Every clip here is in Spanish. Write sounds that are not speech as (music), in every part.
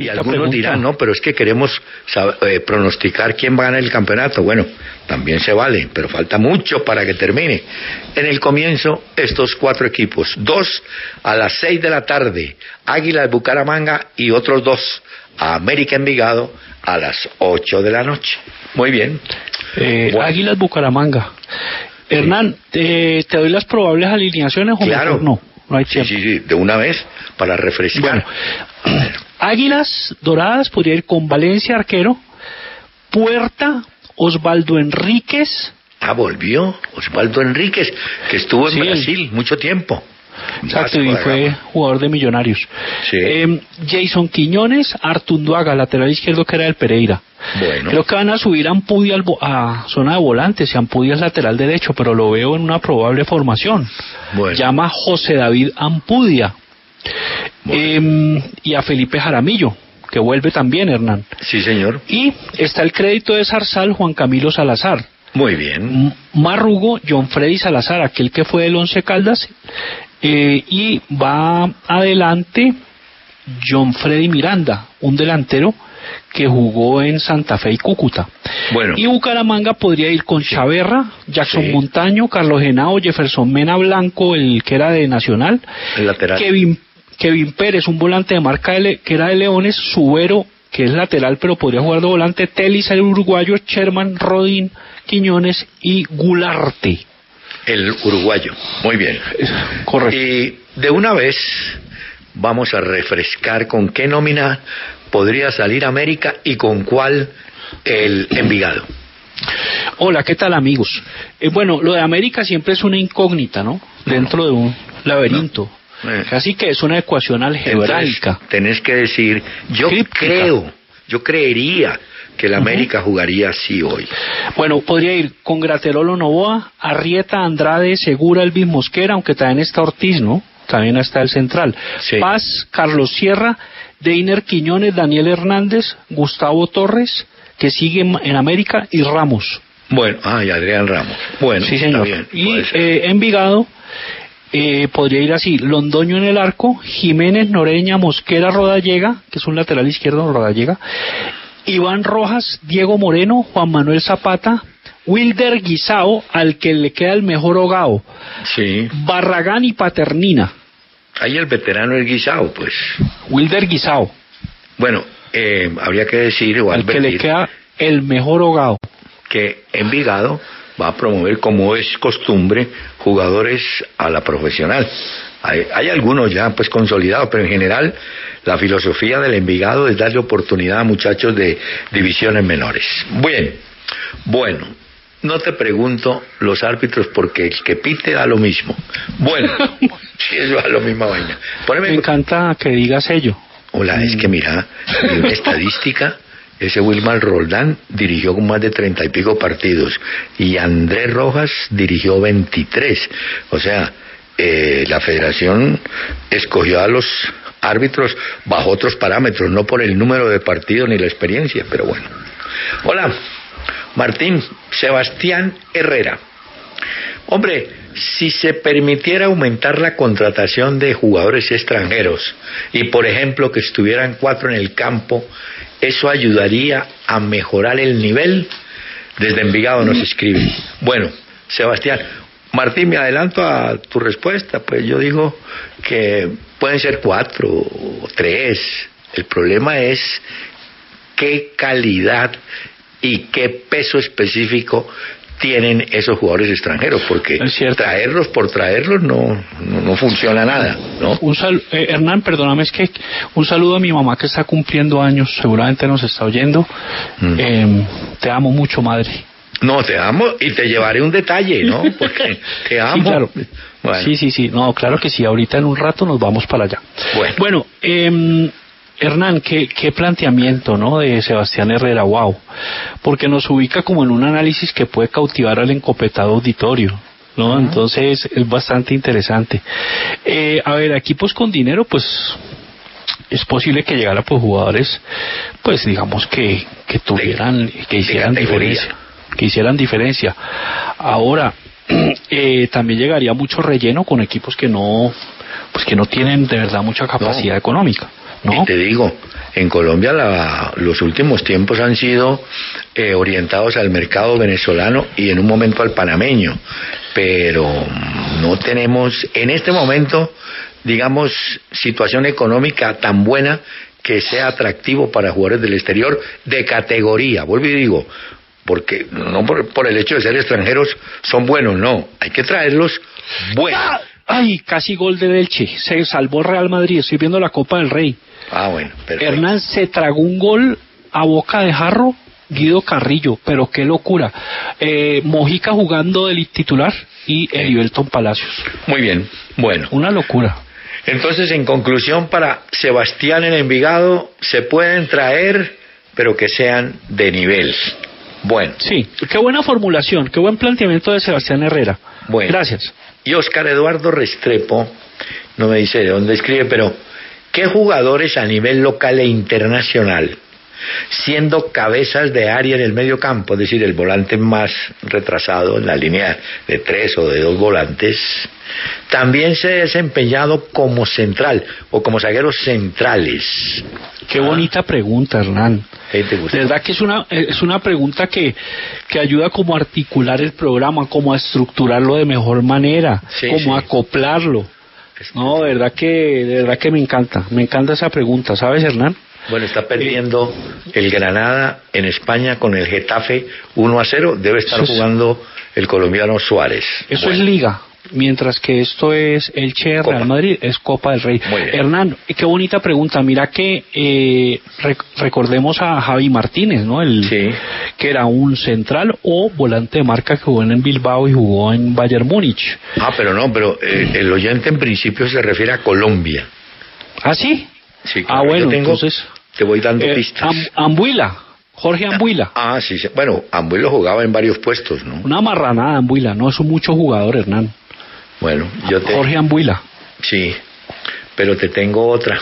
Y algunos dirán, no, pero es que queremos saber, eh, pronosticar quién va a ganar el campeonato. Bueno, también se vale, pero falta mucho para que termine. En el comienzo, estos cuatro equipos, dos a las seis de la tarde, Águilas Bucaramanga y otros dos a América Envigado a las ocho de la noche. Muy bien. Eh, Bueno. Águilas Bucaramanga. Hernán, ¿te, te doy las probables alineaciones o Claro. mejor no? No hay Sí, tiempo. sí, sí, de una vez para refrescar. Bueno, Águilas Doradas podría ir con Valencia arquero, Puerta, Osvaldo Enríquez, Ah, volvió Osvaldo Enríquez, que estuvo en Sí, Brasil mucho tiempo. exacto, y fue jugador de Millonarios. Sí. Eh, Jason Quiñones, Artunduaga, lateral izquierdo que era del Pereira. Bueno. Creo que van a subir a a zona de volantes y Ampudia es lateral derecho, pero lo veo en una probable formación. Bueno. Llama José David Ampudia. Eh, y a Felipe Jaramillo, que vuelve también, Hernán. Sí, señor. Y está el crédito de Zarzal, Juan Camilo Salazar. Muy bien. Marrugo, John Freddy Salazar, aquel que fue del Once Caldas. Eh, y va adelante John Freddy Miranda, un delantero que jugó en Santa Fe y Cúcuta. Bueno. Y Bucaramanga podría ir con Chaverra, Jackson Sí. Montaño, Carlos Genao, Jefferson Mena Blanco, el que era de Nacional, El lateral. Kevin, Kevin Pérez, un volante de marca de que era de Leones, Subero, que es lateral pero podría jugar de volante, Telis el uruguayo, Sherman, Rodín, Quiñones y Gularte. El uruguayo. Muy bien. Correcto. Y de una vez vamos a refrescar con qué nómina podría salir América y con cuál el Envigado. Hola, ¿qué tal amigos? Eh, bueno, lo de América siempre es una incógnita, ¿no? Dentro de un laberinto. Eh. Así que es una ecuación algebraica. Entonces, tenés que decir, yo Críptica. creo, yo creería que el América jugaría así hoy. Bueno, podría ir con Graterolo Novoa, Arrieta, Andrade, Segura, Elvis Mosquera, aunque también está Ortiz, ¿no? También está el central. Sí. Paz, Carlos Sierra, Deiner Quiñones, Daniel Hernández, Gustavo Torres, que sigue en- América, y Ramos. Bueno, ay, Adrián Ramos. Bueno, sí, está señor. bien, y eh, Envigado eh, podría ir así: Londoño en el arco, Jiménez, Noreña, Mosquera, Rodallega, que es un lateral izquierdo, Rodallega, Iván Rojas, Diego Moreno, Juan Manuel Zapata, Wilder Guisao, al que le queda el mejor hogao, sí. Barragán y Paternina. Ahí el veterano el guisado, pues. Wilder Guisao, Bueno, eh, habría que decir o al que le queda el mejor hogao. que Envigado va a promover, como es costumbre, jugadores a la profesional. Hay, hay algunos ya pues consolidados, pero en general la filosofía del Envigado es darle oportunidad a muchachos de divisiones menores. Bien, bueno, no te pregunto los árbitros porque el que pite da lo mismo. Bueno, (laughs) si eso da lo misma vaina. Poneme- Me encanta que digas ello. Hola, es que mira, hay una estadística. Ese Wilmar Roldán dirigió más de treinta y pico partidos y Andrés Rojas dirigió 23. O sea, eh, la federación escogió a los árbitros bajo otros parámetros, no por el número de partidos ni la experiencia, pero bueno. Hola, Martín Sebastián Herrera. Hombre, si se permitiera aumentar la contratación de jugadores extranjeros y, por ejemplo, que estuvieran cuatro en el campo, ¿eso ayudaría a mejorar el nivel? Desde Envigado nos escribe. Bueno, Sebastián, Martín, me adelanto a tu respuesta. Pues yo digo que pueden ser cuatro o tres. El problema es qué calidad y qué peso específico tienen esos jugadores extranjeros, porque traerlos por traerlos no, no, no funciona nada, ¿no? Un sal- eh, Hernán, perdóname, es que un saludo a mi mamá que está cumpliendo años, seguramente nos está oyendo. Mm. Eh, te amo mucho, madre. No, te amo y te llevaré un detalle, ¿no? Porque (laughs) te amo. Sí, claro. Bueno. Sí, sí, sí. No, claro que sí. Ahorita en un rato nos vamos para allá. Bueno. eh, Hernán, ¿qué, qué planteamiento, ¿no? De Sebastián Herrera, wow. Porque nos ubica como en un análisis que puede cautivar al encopetado auditorio. ¿no? Entonces es bastante interesante. Eh, a ver, equipos con dinero, pues es posible que llegara pues jugadores, pues digamos que, que tuvieran, que hicieran diferencia, que hicieran diferencia. Ahora, (clears throat) eh, también llegaría mucho relleno con equipos que no, pues que no tienen de verdad mucha capacidad No. económica, ¿no? Y te digo, en Colombia la- los últimos tiempos han sido eh, orientados al mercado venezolano y en un momento al panameño, pero no tenemos en este momento, digamos, situación económica tan buena que sea atractivo para jugadores del exterior de categoría. Vuelvo y digo, porque no por, por el hecho de ser extranjeros son buenos, no, hay que traerlos buenos. ¡Ah! Ay, casi gol de Delche. Se salvó Real Madrid. Estoy viendo la Copa del Rey. Ah, bueno, perfecto. Hernán se tragó un gol a boca de jarro. Guido Carrillo, pero qué locura. Eh, Mojica jugando del titular y Elivelton Palacios. Muy bien, bueno. Una locura. Entonces, en conclusión, para Sebastián en Envigado se pueden traer, pero que sean de nivel. Bueno, Sí, qué buena formulación, qué buen planteamiento de Sebastián Herrera. Bueno. Gracias. y Oscar Eduardo Restrepo, no me dice de dónde escribe, pero ¿qué jugadores a nivel local e internacional, siendo cabezas de área en el medio campo, es decir, el volante más retrasado en la línea de tres o de dos volantes, también se ha desempeñado como central o como zagueros centrales? Qué Ah. bonita pregunta, Hernán. De verdad que es una, es una pregunta que, que ayuda como a articular el programa, como a estructurarlo de mejor manera, Sí, como a acoplarlo. No, de verdad que, de verdad que me encanta, me encanta esa pregunta, ¿sabes, Hernán? Bueno, está perdiendo el Granada en España con el Getafe 1 a 0. Debe estar es- jugando el colombiano Suárez. Eso Bueno, es liga, mientras que esto es el Che. Real Madrid, es Copa del Rey. Hernán, qué bonita pregunta. Mira que eh, rec- recordemos a Javi Martínez, ¿no? El, Sí. Que era un central o volante de marca que jugó en Bilbao y jugó en Bayern Múnich. Ah, pero no, pero eh, el oyente en principio se refiere a Colombia. ¿Ah, sí? Sí, ah, claro, bueno, yo tengo- entonces. Te voy dando eh, pistas. Am- Ambuila, Jorge Ambuila. Ah, sí, sí. Bueno, Ambuelo jugaba en varios puestos, ¿no? Una marranada Ambuila, no es un mucho jugador, Hernán. Bueno, yo te... Jorge Ambuila. Sí, pero te tengo otra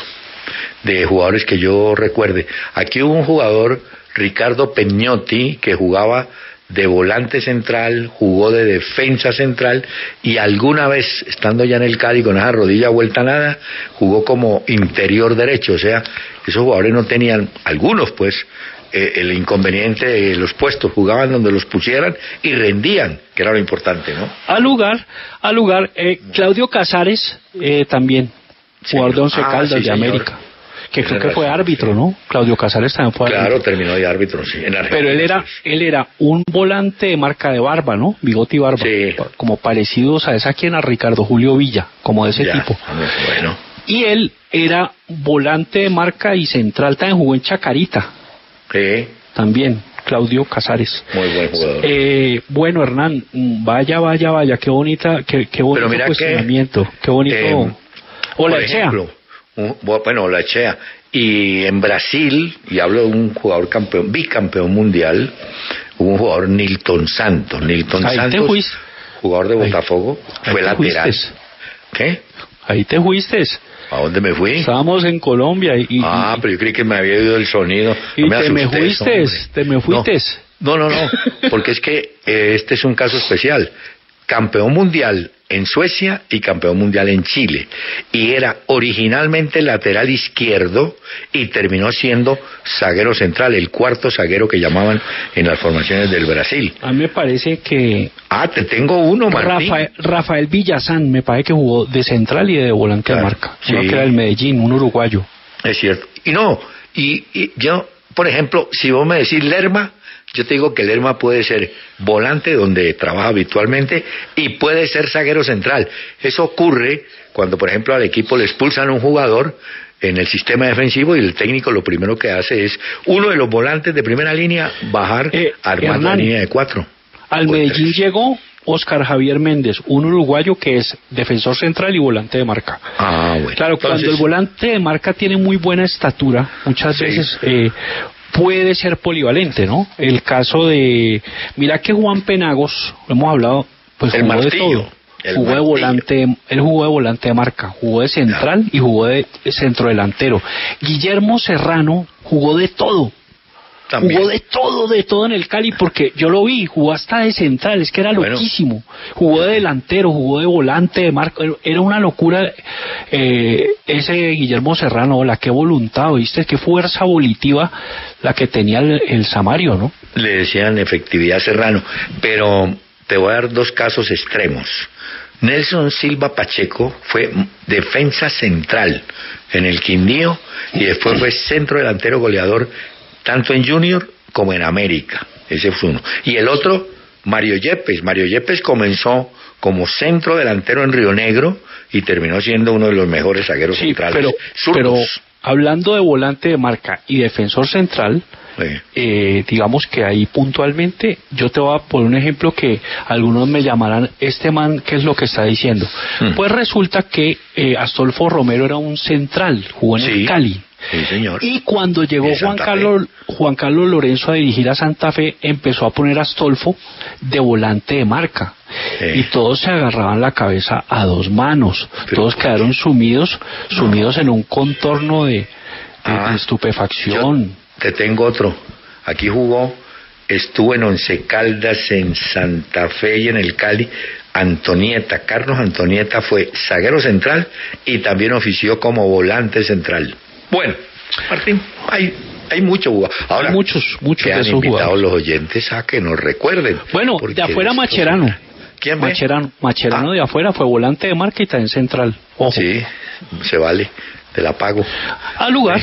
de jugadores que yo recuerde. Aquí hubo un jugador, Ricardo Peñotti, que jugaba de volante central, jugó de defensa central y alguna vez, estando ya en el Cádiz con esa rodilla vuelta a nada, jugó como interior derecho. O sea, esos jugadores no tenían, algunos pues, eh, el inconveniente de los puestos, jugaban donde los pusieran y rendían, que era lo importante, ¿no? Al lugar, al lugar, eh, Claudio Casares eh, también, jugador de Once Ah, Caldas sí, de señor. América, que creo que fue árbitro. ¿no? Claudio Casares también fue Claro, árbitro. terminó de árbitro, sí, en Argentina. Pero él era, él era un volante de marca de barba, ¿no? Bigote y barba. Sí. Como parecidos a esa quien a Ricardo Julio Villa, como de ese Ya, tipo. Bueno, Y él era volante de marca y central, también jugó en Chacarita, sí, también, Claudio Casares. muy buen jugador. Eh, bueno, Hernán, vaya, vaya, vaya, qué bonita, qué, qué bonito mira que, cuestionamiento, qué bonito. eh, Hola, Por Echea. ejemplo, un- bueno, la Echea. Y en Brasil, y hablo de un jugador campeón, bicampeón mundial, hubo un jugador Nilton Santos. Nilton Ahí te Santos, jugador de Botafogo, ahí fue te lateral. ¿Qué? Ahí te fuiste. ¿A dónde me fui? Estábamos en Colombia y, y- Ah, pero yo creí que me había ido el sonido. Y No me te me asustes, fuiste, hombre. te me fuiste. No, no, no, porque es que eh, este es un caso especial. Campeón mundial en Suecia y campeón mundial en Chile. Y era originalmente lateral izquierdo y terminó siendo zaguero central, el cuarto zaguero que llamaban en las formaciones del Brasil. a mí me parece que Ah, te tengo uno, Martín. Rafael, Rafael Villazán me parece que jugó de central y de volante de marca. Uno sí. que era el Medellín, un uruguayo. Es cierto. Y no, y, y yo, por ejemplo, si vos me decís Lerma, yo te digo que Lerma puede ser volante donde trabaja habitualmente y puede ser zaguero central. Eso ocurre cuando, por ejemplo, al equipo le expulsan a un jugador en el sistema defensivo y el técnico lo primero que hace es uno de los volantes de primera línea bajar Eh, armar la línea de cuatro. Al Medellín tres. llegó Oscar Javier Méndez, un uruguayo que es defensor central y volante de marca. Ah, bueno. Claro, Entonces, cuando el volante de marca tiene muy buena estatura, muchas Sí. veces eh, puede ser polivalente, ¿no? El caso de, mira que Juan Penagos, lo hemos hablado, pues El jugó de todo. el Jugó de volante, él jugó de volante de marca, jugó de central y jugó de centrodelantero. Guillermo Serrano jugó de todo. También. Jugó de todo, de todo en el Cali, porque yo lo vi, jugó hasta de central, es que era Bueno. loquísimo. Jugó de delantero, jugó de volante, de marco, era una locura eh, ese Guillermo Serrano, la que voluntad, ¿viste? Qué fuerza volitiva la que tenía el, el Samario, ¿no? le decían efectividad Serrano, pero te voy a dar dos casos extremos. Nelson Silva Pacheco fue defensa central en el Quindío y después fue centro delantero goleador tanto en Junior como en América. Ese fue uno. Y el otro, Mario Yepes. Mario Yepes comenzó como centro delantero en Río Negro y terminó siendo uno de los mejores zagueros Sí, centrales. pero, pero hablando de volante de marca y defensor central, Sí. eh, digamos que ahí puntualmente, yo te voy a poner un ejemplo que algunos me llamarán, este man, ¿qué es lo que está diciendo? Mm. Pues resulta que eh, Astolfo Romero era un central, jugó en Sí. el Cali. Sí, señor. Y cuando llegó Juan Carlos, Juan Carlos Lorenzo a dirigir a Santa Fe, empezó a poner a Astolfo de volante de marca. Y todos se agarraban la cabeza a dos manos. Pero todos ¿por quedaron sumidos, sumidos en un contorno de, de- Ah, de estupefacción. Te tengo otro. Aquí jugó, estuvo en Once Caldas, en Santa Fe y en el Cali. Antonieta, Carlos Antonieta fue zaguero central y también ofició como volante central. Bueno, Martín, hay, hay mucho. Ahora, Hay muchos, muchos que de han esos invitado jugadores. los oyentes a que nos recuerden. Bueno, de afuera Macherano. ¿Quién? Macherano, Macherano Ah. de afuera fue volante de marca y también central. Ojo. Sí, se vale, te la pago. Al lugar.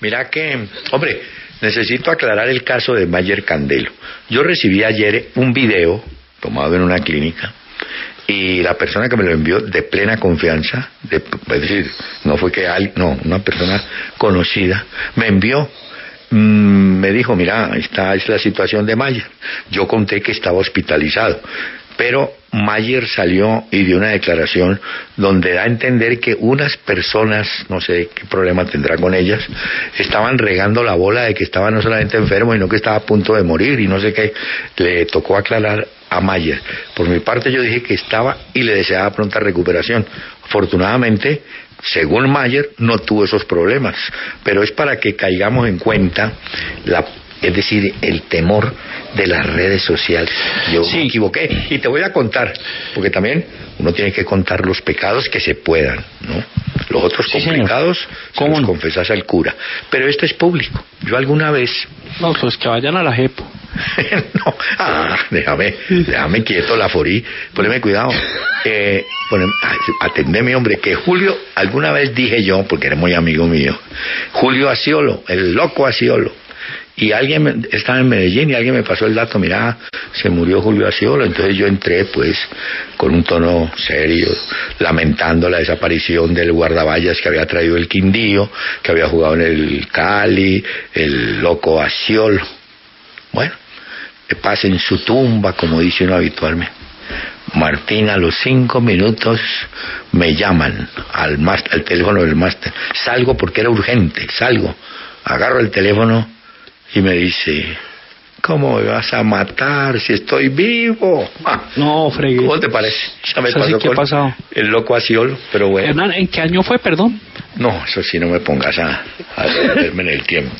Mira que, hombre, necesito aclarar el caso de Mayer Candelo. Yo recibí ayer un video tomado en una clínica y la persona que me lo envió de plena confianza, de, es decir, no fue que alguien, no, una persona conocida, me envió, mm, me dijo, mira, esta es la situación de Mayer. Yo conté que estaba hospitalizado, pero Mayer salió y dio una declaración donde da a entender que unas personas, no sé qué problema tendrá con ellas, estaban regando la bola de que estaba no solamente enfermo, sino que estaba a punto de morir y no sé qué. Le tocó aclarar a Mayer. Por mi parte yo dije que estaba y le deseaba pronta recuperación. Afortunadamente, según Mayer, no tuvo esos problemas, pero es para que caigamos en cuenta la es decir, el temor de las redes sociales. Yo Sí. me equivoqué y te voy a contar, porque también uno tiene que contar los pecados que se puedan, ¿no? Los otros Sí, complicados se ¿Cómo los confesas al cura. Pero esto es público. Yo alguna vez No, pues que vayan a la JEP. (laughs) no, ah, déjame, déjame quieto la forí, poneme cuidado. (laughs) Eh, poneme- atendeme, hombre, que Julio, alguna vez dije yo, porque era muy amigo mío, Julio Asiolo, el loco Asiolo. Y alguien estaba en Medellín y alguien me pasó el dato, mira, se murió Julio Asiolo. Entonces yo entré, pues, con un tono serio, lamentando la desaparición del guardaballas que había traído el Quindío, que había jugado en el Cali, el loco Asiolo. Bueno, que pase en su tumba, como dice uno habitualmente. Martín, a los cinco minutos me llaman al, al teléfono del máster. Salgo porque era urgente, salgo. Agarro el teléfono y me dice, ¿cómo me vas a matar si estoy vivo? Ah, No, fregué. ¿Cómo te parece? Ya me sí pasó con pasado. el loco Asiolo, pero bueno. Hernán, ¿en qué año fue, perdón? No, eso sí no me pongas a, a devolverme en el tiempo.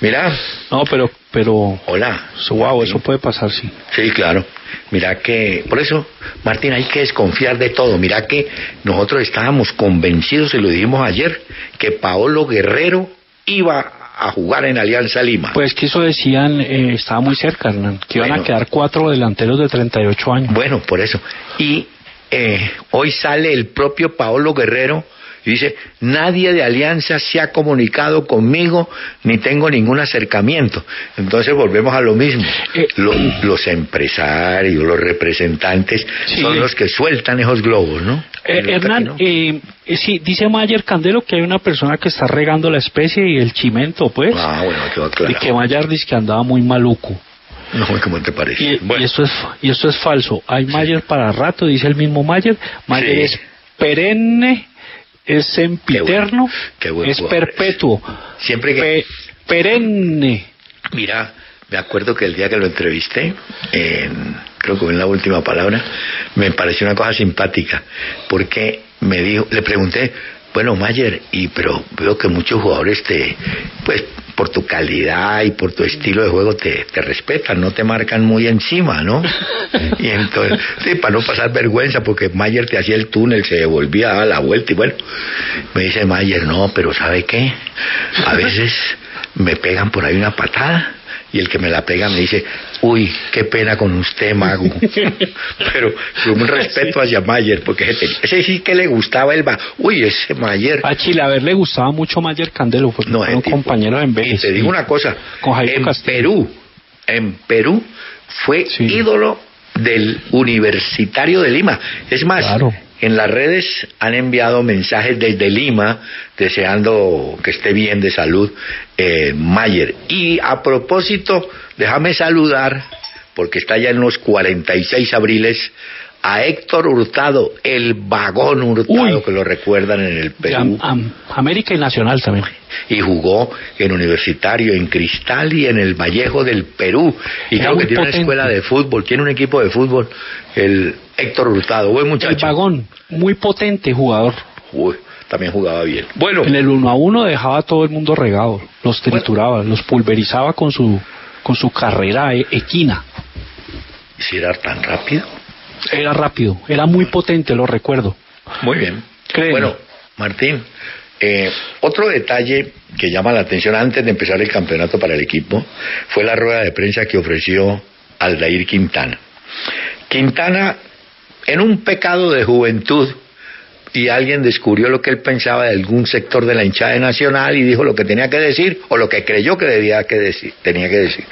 Mira, No, pero, pero, hola. wow, eso puede pasar, sí. Sí, claro. Mira que, por eso, Martín, hay que desconfiar de todo. Mira que nosotros estábamos convencidos, y lo dijimos ayer, que Paolo Guerrero iba a jugar en Alianza Lima. Pues que eso decían, eh, estaba muy cerca, Hernán, que iban a quedar cuatro delanteros de 38 años. Bueno, por eso. Y eh, hoy sale el propio Paolo Guerrero Y dice, nadie de Alianza se ha comunicado conmigo ni tengo ningún acercamiento. Entonces volvemos a lo mismo. Eh, Lo- los empresarios, los representantes Sí. son los que sueltan esos globos, ¿no? Eh, Hernán, no. eh, sí, dice Mayer Candelo que hay una persona que está regando la especie y el chimento, pues. Ah, bueno, quedó claro. Y que Mayer dice que andaba muy maluco. No, ¿cómo te parece? Y, Bueno. y esto es y esto es falso. Hay Mayer para rato, dice el mismo Mayer. Mayer Sí. es perenne, es sempiterno, bueno, qué buen es perpetuo. Siempre que- Pe- perenne. Mira, me acuerdo que el día que lo entrevisté, en- creo que fue en la última palabra, me pareció una cosa simpática, porque me dijo, le pregunté, bueno, Mayer, y pero veo que muchos jugadores te, pues, por tu calidad y por tu estilo de juego te, te respetan, no te marcan muy encima, ¿no? (laughs) Y entonces, sí, para no pasar vergüenza, porque Mayer te hacía el túnel, se devolvía, daba la vuelta y bueno, me dice Mayer, no, pero ¿sabe qué? A veces me pegan por ahí una patada y el que me la pega me dice, uy, qué pena con usted, mago. (laughs) Pero con un respeto hacia Mayer, porque ese, ese sí que le gustaba el ba... Uy, ese Mayer. A Chilaver le gustaba mucho Mayer Candelo, fue No, tipo- compañeros en Y Vélez. te digo una cosa, Con en Castillo. Perú, en Perú fue Sí. ídolo del Universitario de Lima. Es más, Claro. En las redes han enviado mensajes desde Lima deseando que esté bien de salud eh, Mayer. Y a propósito, déjame saludar, porque está ya en los 46 abriles, a Héctor Hurtado, el vagón Hurtado, Uy. que lo recuerdan en el Perú Am- Am- América y Nacional también. y jugó en Universitario, en Cristal y en el Vallejo del Perú. Y Era creo que tiene potente. una escuela de fútbol, tiene un equipo de fútbol, el Héctor Hurtado, buen El muchacho. vagón, muy potente jugador. Uy, también jugaba bien. Bueno, En el uno a uno dejaba a todo el mundo regado, los trituraba, los pulverizaba con su con su carrera e- equina. si era tan rápido. Era rápido, era muy potente, lo recuerdo. Muy bien. Créeme. Bueno, Martín, eh, otro detalle que llama la atención antes de empezar el campeonato para el equipo fue la rueda de prensa que ofreció Aldair Quintana. Quintana, en un pecado de juventud, y alguien descubrió lo que él pensaba de algún sector de la hinchada nacional y dijo lo que tenía que decir o lo que creyó que debía que decir, tenía que decir.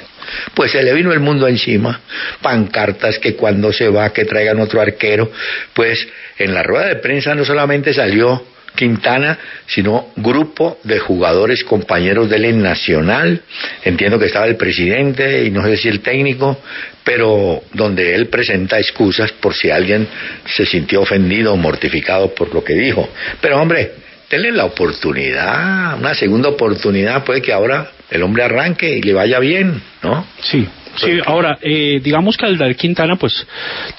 Pues se le vino el mundo encima, pancartas que cuando se va que traigan otro arquero, pues en la rueda de prensa no solamente salió Quintana, sino grupo de jugadores compañeros de él en Nacional, entiendo que estaba el presidente y no sé si el técnico, pero donde él presenta excusas por si alguien se sintió ofendido o mortificado por lo que dijo. Pero hombre, denle la oportunidad, una segunda oportunidad, puede que ahora el hombre arranque y le vaya bien, ¿no? Sí. Sí, ahora, eh, digamos que Aldair Quintana, pues,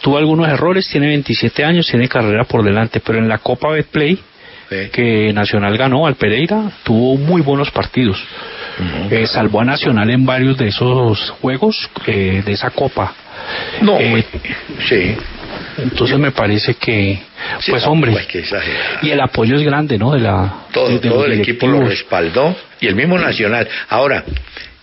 tuvo algunos errores, tiene 27 años, tiene carrera por delante, pero en la Copa Betplay, Sí. que Nacional ganó al Pereira, tuvo muy buenos partidos. Eh, salvó a Nacional en varios de esos juegos eh, de esa Copa. No, Eh, sí. Entonces me parece que, Sí, pues no, hombre, pues y el apoyo es grande, ¿no? De la Todo, de- de todo el equipo lo respaldó y el mismo Nacional. Ahora,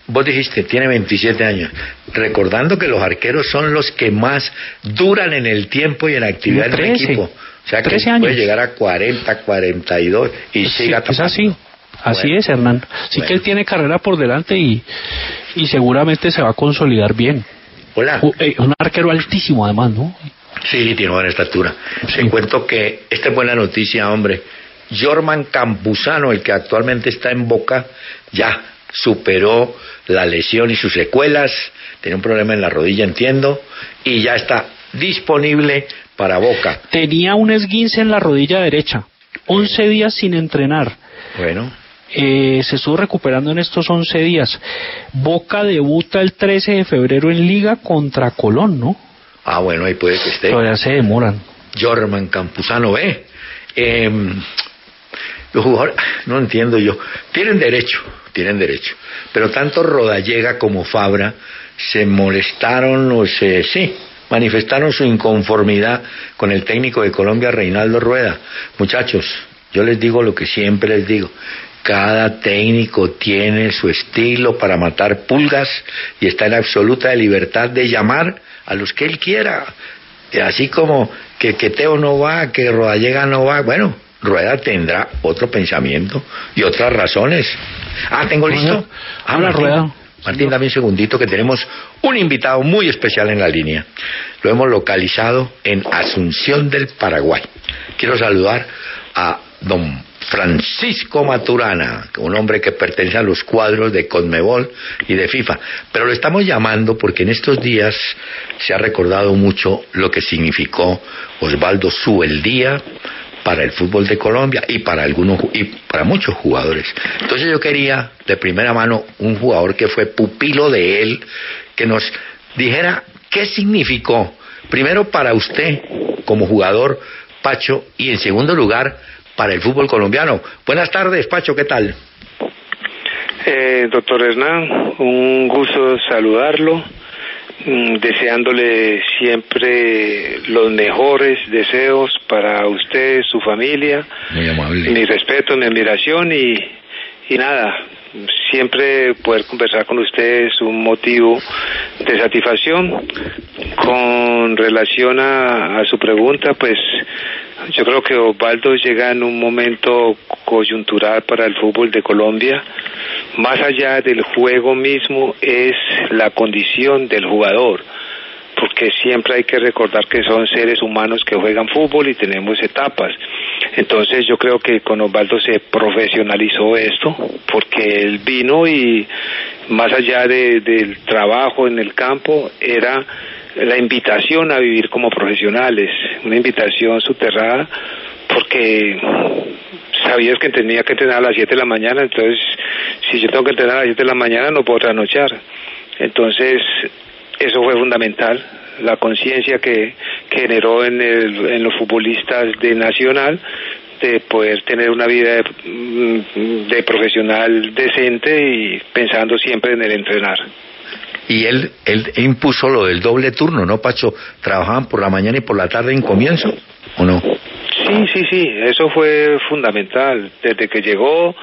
vos dijiste, tiene 27 años, recordando que los arqueros son los que más duran en el tiempo y en la actividad 13, equipo. O sea que 13 puede llegar a 40, 42 y Sí, siga es tapando. así, así Bueno. es, Hernán. Sí Bueno. que él tiene carrera por delante y, y seguramente se va a consolidar bien. Hola. Eh, un arquero altísimo, además, ¿no? Sí, tiene buena estatura. Sí. Te cuento que esta es buena noticia, hombre. Jorman Campuzano, el que actualmente está en Boca, ya superó la lesión y sus secuelas. Tenía un problema en la rodilla, entiendo, y ya está disponible para Boca. Tenía un esguince en la rodilla derecha, 11 días sin entrenar. Bueno, Eh, se estuvo recuperando en estos 11 días. Boca debuta el 13 de febrero en Liga contra Colón, ¿no? ah, bueno, ahí puede que esté. Todavía se demoran. Jorman Campuzano, ve. Eh, los jugadores, (laughs) no entiendo yo, tienen derecho, tienen derecho, pero tanto Rodallega como Fabra se molestaron o se, sí, manifestaron su inconformidad con el técnico de Colombia, Reinaldo Rueda. Muchachos, yo les digo lo que siempre les digo, cada técnico tiene su estilo para matar pulgas y está en absoluta libertad de llamar a los que él quiera. Así como que, que Teo no va, que Rodallega no va, bueno, Rueda tendrá otro pensamiento y otras razones. Ah, ¿tengo listo? Ah, la Rueda. Martín, dame un segundito que tenemos un invitado muy especial en la línea. Lo hemos localizado en Asunción del Paraguay. Quiero saludar a don Francisco Maturana, un hombre que pertenece a los cuadros de Conmebol y de FIFA. Pero lo estamos llamando porque en estos días se ha recordado mucho lo que significó Osvaldo Subeldía para el fútbol de Colombia y para algunos y para muchos jugadores. Entonces yo quería de primera mano un jugador que fue pupilo de él que nos dijera qué significó primero para usted como jugador Pacho y en segundo lugar para el fútbol colombiano. Buenas tardes, Pacho, ¿qué tal? Eh, doctor Hernán, un gusto saludarlo, mm, deseándole siempre los mejores deseos para usted, su familia. Muy amable. Mi respeto, mi admiración y, y nada, siempre poder conversar con usted es un motivo de satisfacción. Con relación a, a su pregunta, pues yo creo que Osvaldo llega en un momento coyuntural para el fútbol de Colombia. Más allá del juego mismo es la condición del jugador, porque siempre hay que recordar que son seres humanos que juegan fútbol y tenemos etapas. Entonces yo creo que con Osvaldo se profesionalizó esto, porque él vino y más allá de, del trabajo en el campo era la invitación a vivir como profesionales, una invitación soterrada porque sabías que tenía que entrenar a las 7 de la mañana, entonces si yo tengo que entrenar a las 7 de la mañana no puedo trasnochar. Entonces eso fue fundamental, la conciencia que, generó en, el, en los futbolistas de Nacional de poder tener una vida de, de profesional decente y pensando siempre en el entrenar y él, él impuso lo del doble turno, ¿no, Pacho? ¿Trabajaban por la mañana y por la tarde en comienzo, o no? Sí, sí, sí, eso fue fundamental. Desde que llegó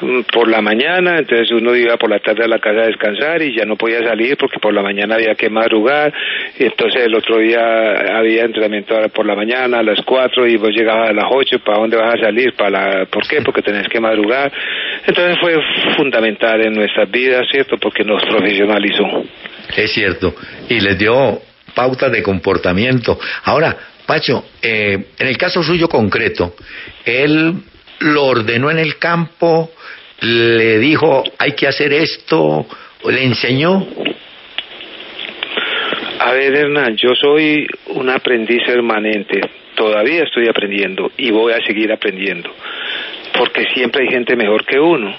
mm, por la mañana, entonces uno iba por la tarde a la casa a descansar y ya no podía salir porque por la mañana había que madrugar. Y entonces el otro día había entrenamiento por la mañana a las cuatro y vos llegabas a las ocho. ¿Para dónde vas a salir? ¿Para la... ¿Por qué? Porque tenés que madrugar. Entonces fue fundamental en nuestras vidas, ¿cierto? Porque nos profesionalizó. Es cierto. Y les dio pautas de comportamiento. Ahora, Pacho, eh, en el caso suyo concreto, él lo ordenó en el campo, le dijo hay que hacer esto, le enseñó. A ver, Hernán, yo soy un aprendiz permanente, todavía estoy aprendiendo y voy a seguir aprendiendo, porque siempre hay gente mejor que uno.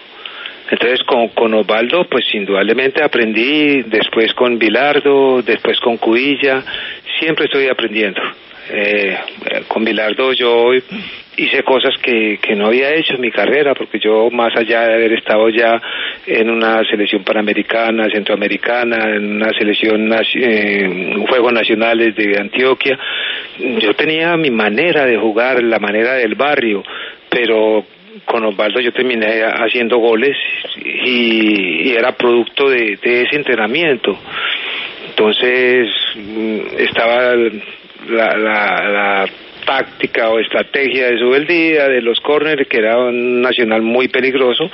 Entonces con, con Osvaldo, pues indudablemente aprendí, después con Bilardo, después con Cubilla, siempre estoy aprendiendo. Eh, con Bilardo yo hice cosas que, que no había hecho en mi carrera, porque yo más allá de haber estado ya en una selección panamericana, centroamericana, en una selección, eh, Juegos Nacionales de Antioquia, yo tenía mi manera de jugar, la manera del barrio, pero con Osvaldo yo terminé haciendo goles y, y era producto de, de ese entrenamiento. Entonces mm, estaba la, la, la táctica o estrategia de su día de los corners, que era un nacional muy peligroso,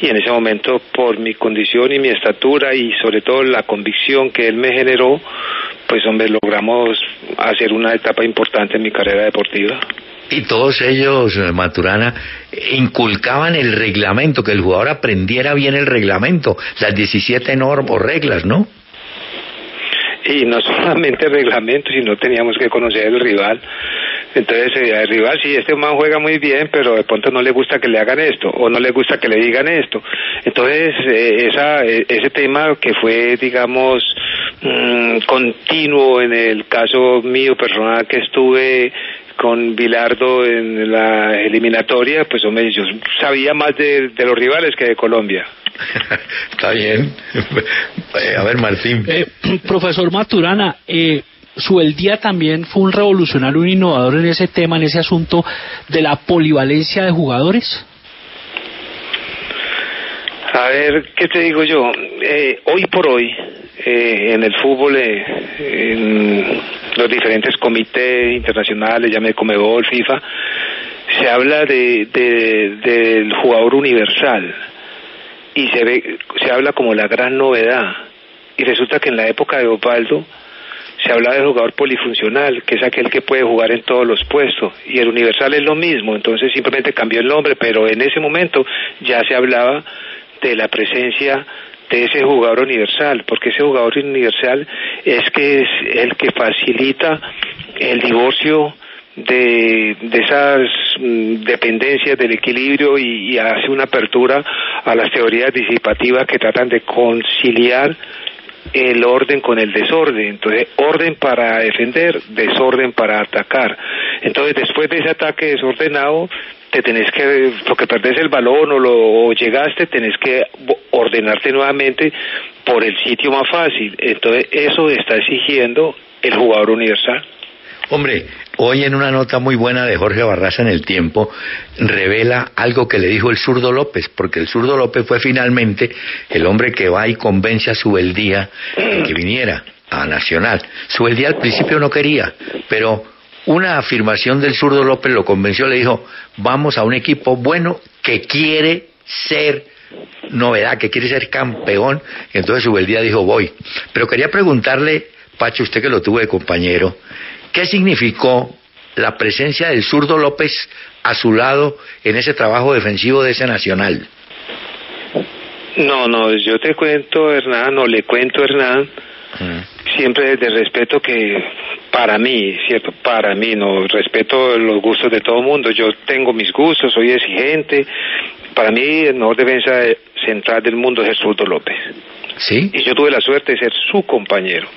y en ese momento, por mi condición y mi estatura, y sobre todo la convicción que él me generó, pues hombre, logramos hacer una etapa importante en mi carrera deportiva. Y todos ellos, eh, Maturana, inculcaban el reglamento, que el jugador aprendiera bien el reglamento, las 17 normas o reglas, ¿no? Y no (laughs) solamente reglamento, sino teníamos que conocer el rival. Entonces, eh, el rival, sí, este man juega muy bien, pero de pronto no le gusta que le hagan esto, o no le gusta que le digan esto. Entonces, eh, esa, eh, ese tema que fue, digamos, mmm, continuo en el caso mío personal que estuve con Bilardo en la eliminatoria, pues hombre, yo sabía más de los rivales que de Colombia. (laughs) Está bien. A ver, Martín. Eh, (clears throat) profesor Maturana, eh, Sueldía también fue un revolucionario, un innovador en ese tema, en ese asunto de la polivalencia de jugadores. A ver, ¿qué te digo yo? Eh, hoy por hoy, eh, en el fútbol, eh, en los diferentes comités internacionales, llame Comebol, FIFA, se habla de, de- del jugador universal y se ve se habla como la gran novedad. Y resulta que en la época de Osvaldo se hablaba del jugador polifuncional, que es aquel que puede jugar en todos los puestos, y el universal es lo mismo, entonces simplemente cambió el nombre, pero en ese momento ya se hablaba de la presencia de ese jugador universal, porque ese jugador universal es que es el que facilita el divorcio de, de esas mm, dependencias del equilibrio y, y hace una apertura a las teorías disipativas que tratan de conciliar el orden con el desorden. Entonces, orden para defender, desorden para atacar. Entonces, después de ese ataque desordenado, te tenés que, porque perdés el balón o, lo, o llegaste, tenés que ordenarte nuevamente por el sitio más fácil. Entonces, eso está exigiendo el jugador universal. Hombre, hoy en una nota muy buena de Jorge Barraza en El Tiempo, revela algo que le dijo el zurdo López, porque el zurdo López fue finalmente el hombre que va y convence a Subeldía de que viniera a Nacional. Subeldía al principio no quería, pero una afirmación del zurdo López lo convenció, le dijo, vamos a un equipo bueno que quiere ser novedad, que quiere ser campeón, entonces Subeldía dijo, voy. Pero quería preguntarle, Pacho, usted que lo tuvo de compañero, ¿qué significó la presencia del zurdo López a su lado en ese trabajo defensivo de ese Nacional? No, no, yo te cuento, Hernán, o le cuento, Hernán, siempre desde el respeto que para mí, cierto, para mí, no respeto los gustos de todo el mundo. Yo tengo mis gustos, soy exigente. Para mí, el mejor defensa central del mundo es el zurdo López. ¿Sí? Y yo tuve la suerte de ser su compañero.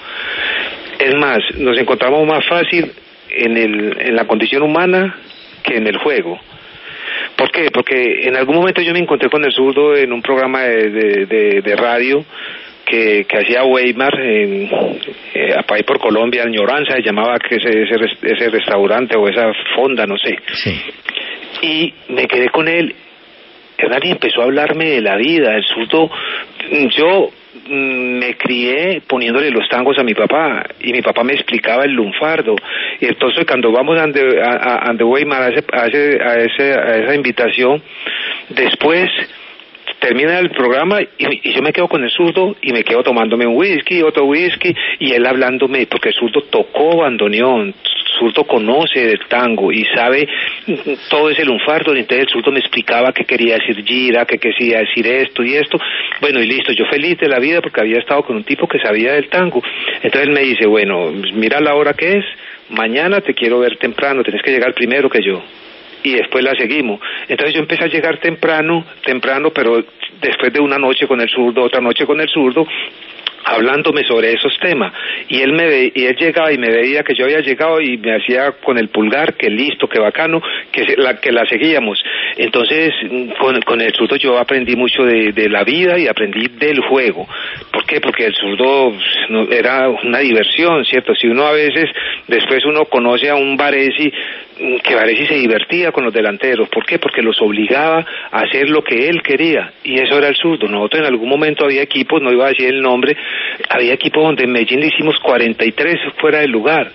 Es más, nos encontramos más fácil en, el, en la condición humana que en el juego. ¿Por qué? Porque en algún momento yo me encontré con el zurdo en un programa de, de, de- de radio que, que hacía Weimar en, eh, ahí por Colombia, en Ñoranza, se llamaba que ese, ese, ese restaurante o esa fonda, no sé. Sí. Y me quedé con él. Hernán empezó a hablarme de la vida. El zurdo, yo me crié poniéndole los tangos a mi papá y mi papá me explicaba el lunfardo. Y entonces cuando vamos ande, a- ande Weimar a, ese, a, ese- a ese- a esa invitación, después termina el programa y, y yo me quedo con el zurdo y me quedo tomándome un whisky, otro whisky y él hablándome, porque el zurdo tocó bandoneón, zurdo conoce del tango y sabe mm, todo ese lunfardo, entonces el zurdo me explicaba qué quería decir gira, qué quería decir esto y esto, bueno y listo, yo feliz de la vida porque había estado con un tipo que sabía del tango, entonces él me dice, bueno, mira la hora que es, mañana te quiero ver temprano, tienes que llegar primero que yo y después la seguimos. Entonces yo empecé a llegar temprano, temprano, pero después de una noche con el zurdo, otra noche con el zurdo, hablándome sobre esos temas. Y él me ve- y él llegaba y me veía que yo había llegado y me hacía con el pulgar que listo que bacano que la que la seguíamos. Entonces con, con el zurdo yo aprendí mucho de, de la vida y aprendí del juego. ¿por qué? porque el zurdo pues, era una diversión cierto si uno a veces después uno conoce a un Varesi que Varesi se divertía con los delanteros ¿por qué? porque los obligaba a hacer lo que él quería y eso era el zurdo nosotros en algún momento había equipos no iba a decir el nombre había equipos donde en Medellín le hicimos 43 fuera del lugar.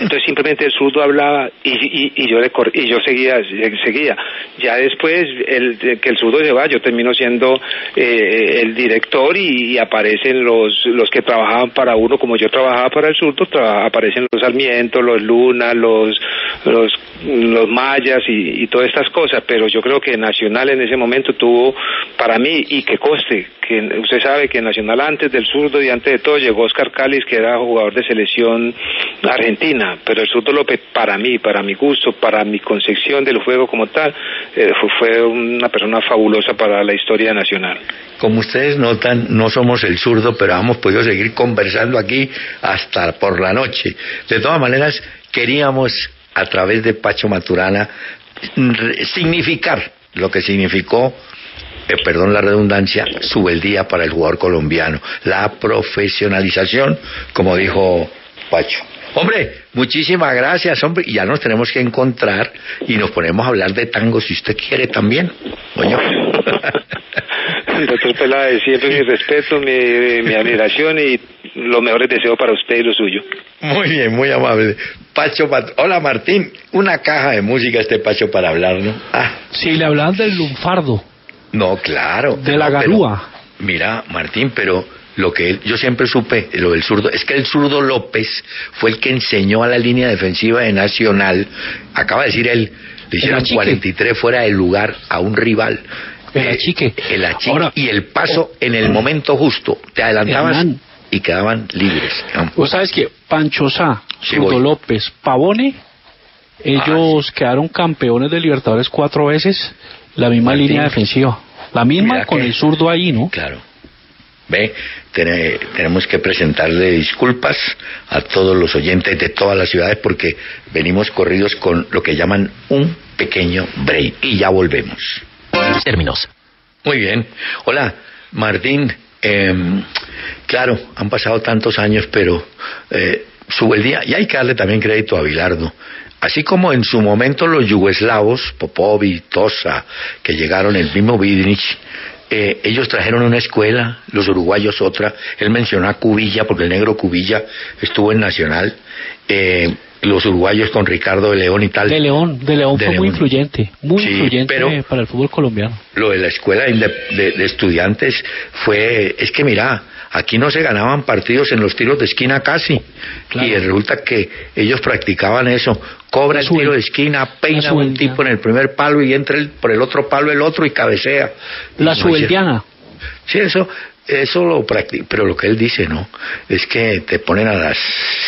Entonces simplemente el zurdo hablaba y, y, y yo le cor- y yo seguía seguía. Ya después el, que el zurdo se va, yo termino siendo eh, el director y, aparecen los los que trabajaban para uno como yo trabajaba para el zurdo, aparecen los Sarmiento, los Luna, los los los mayas y, y todas estas cosas, pero yo creo que Nacional en ese momento tuvo para mí y que coste que usted sabe que Nacional antes del zurdo y antes de todo llegó Oscar Cáliz que era jugador de selección argentina, pero el zurdo López para mí, para mi gusto, para mi concepción del juego como tal, eh, fue, una persona fabulosa para la historia nacional. Como ustedes notan, no somos el zurdo, pero hemos podido seguir conversando aquí hasta por la noche. De todas maneras, queríamos, a través de Pacho Maturana, significar lo que significó, eh, perdón la redundancia, subeldía para el jugador colombiano. La profesionalización, como dijo Pacho. Hombre, muchísimas gracias, hombre. Y ya nos tenemos que encontrar y nos ponemos a hablar de tango si usted quiere también. Oye. Doctor Peláez, siempre mi respeto, mi, mi admiración y los mejores deseos para usted y lo suyo. Muy bien, muy amable. Pacho, hola Martín, una caja de música este Pacho para hablar, ¿no? Ah, Si le hablaban del lunfardo, no, claro. De la No, pero- garúa. mira, Martín, pero lo que él- yo siempre supe, lo del zurdo, es que el zurdo López fue el que enseñó a la línea defensiva de Nacional, acaba de decir él, le hicieron achique. 43 fuera de lugar a un rival. El Eh, achique. El achique Ahora, y el paso oh, en el momento justo. Te adelantabas Hernán. y quedaban libres. Vos sabes que Pancho Sá, Sí. López, Pavone, ellos quedaron campeones de Libertadores cuatro veces, la misma Martín. línea defensiva. La misma Mira con que- el zurdo ahí, ¿no? Claro. Ve, tene- tenemos que presentarle disculpas a todos los oyentes de todas las ciudades porque venimos corridos con lo que llaman un pequeño break y ya volvemos. Términos. Muy bien. Hola, Martín. em, claro, han pasado tantos años, pero eh, sube el día. Y hay que darle también crédito a Bilardo. Así como en su momento los yugoslavos, Popovic, Tosa, que llegaron, el mismo Vidnich, eh, ellos trajeron una escuela, los uruguayos otra. Él mencionó a Cubilla, porque el negro Cubilla estuvo en Nacional. Eh, los uruguayos con Ricardo de León y tal. De León, de León De fue muy influyente, muy Sí, influyente pero- para el fútbol colombiano. lo de la escuela de, de- de estudiantes fue, es que mira, aquí no se ganaban partidos en los tiros de esquina casi. Claro. Y resulta que ellos practicaban eso. Cobra el tiro de esquina, peina la un tipo en el primer palo y entra el- por el otro palo el otro y cabecea. La no Subeldiana, Sí, eso, eso lo practica, pero lo que él dice, ¿no? Es que te ponen a las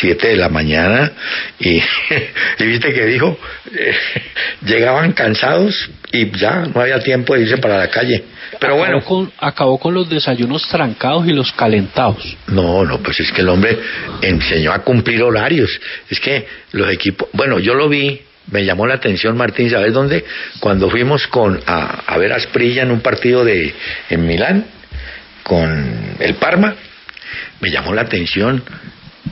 7 de la mañana y, (laughs) y viste que dijo, Eh, (laughs) llegaban cansados y ya no había tiempo de irse para la calle. Pero acabó bueno, con, acabó con los desayunos trancados y los calentados. no, no, pues es que el hombre enseñó a cumplir horarios. Es que los equipos, bueno, yo lo vi, me llamó la atención Martín, ¿sabes dónde? Cuando fuimos con a, a ver a Asprilla en un partido de en Milán con el Parma, me llamó la atención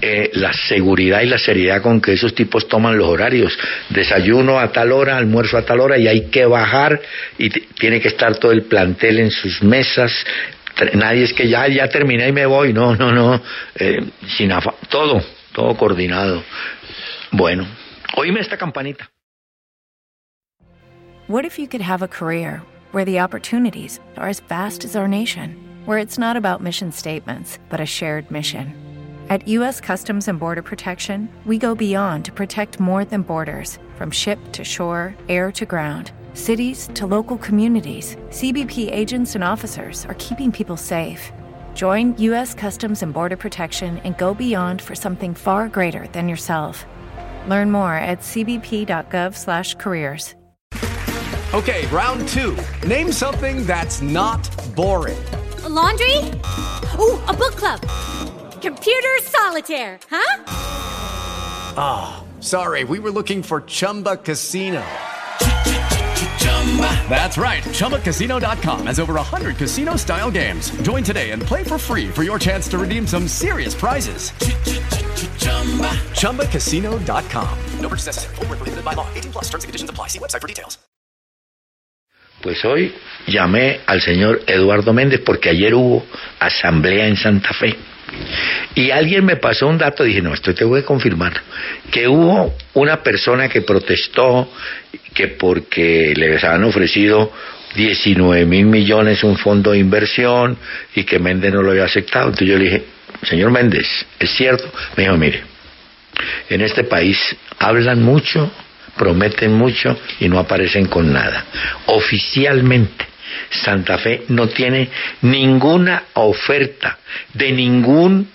eh, la seguridad y la seriedad con que esos tipos toman los horarios. Desayuno a tal hora, almuerzo a tal hora y hay que bajar y tiene que estar todo el plantel en sus mesas. Nadie es que ya, ya terminé y me voy. No, no, no. Eh, sin todo, todo coordinado. Bueno, oíme esta campanita. If you could have a career where the opportunities are as vast as our nation, where it's not about mission statements, but a shared mission? At U.S. Customs and Border Protection, we go beyond to protect more than borders from ship to shore, air to ground. Cities to local communities, CBP agents and officers are keeping people safe. Join U.S. Customs and Border Protection and go beyond for something far greater than yourself. Learn more at cbp.gov/careers. Okay, round two. Name something that's not boring. A laundry? Ooh, a book club. Computer solitaire, huh? Ah, sorry, we were looking for Chumba Casino. That's right. ChumbaCasino.com has over 100 casino style games. Join today and play for free for your chance to redeem some serious prizes. ChumbaCasino.com. No purchase necessary. Void where prohibited by law. 18 plus terms and conditions apply. See website for details. Pues hoy llamé al señor Eduardo Méndez porque ayer hubo asamblea en Santa Fe. Y alguien me pasó un dato, dije, no, esto te voy a confirmar, que hubo una persona que protestó que porque le habían ofrecido 19 mil millones un fondo de inversión y que Méndez no lo había aceptado. Entonces yo le dije, señor Méndez, ¿es cierto? Me dijo, mire, en este país hablan mucho, prometen mucho y no aparecen con nada. Oficialmente, Santa Fe no tiene ninguna oferta de ningún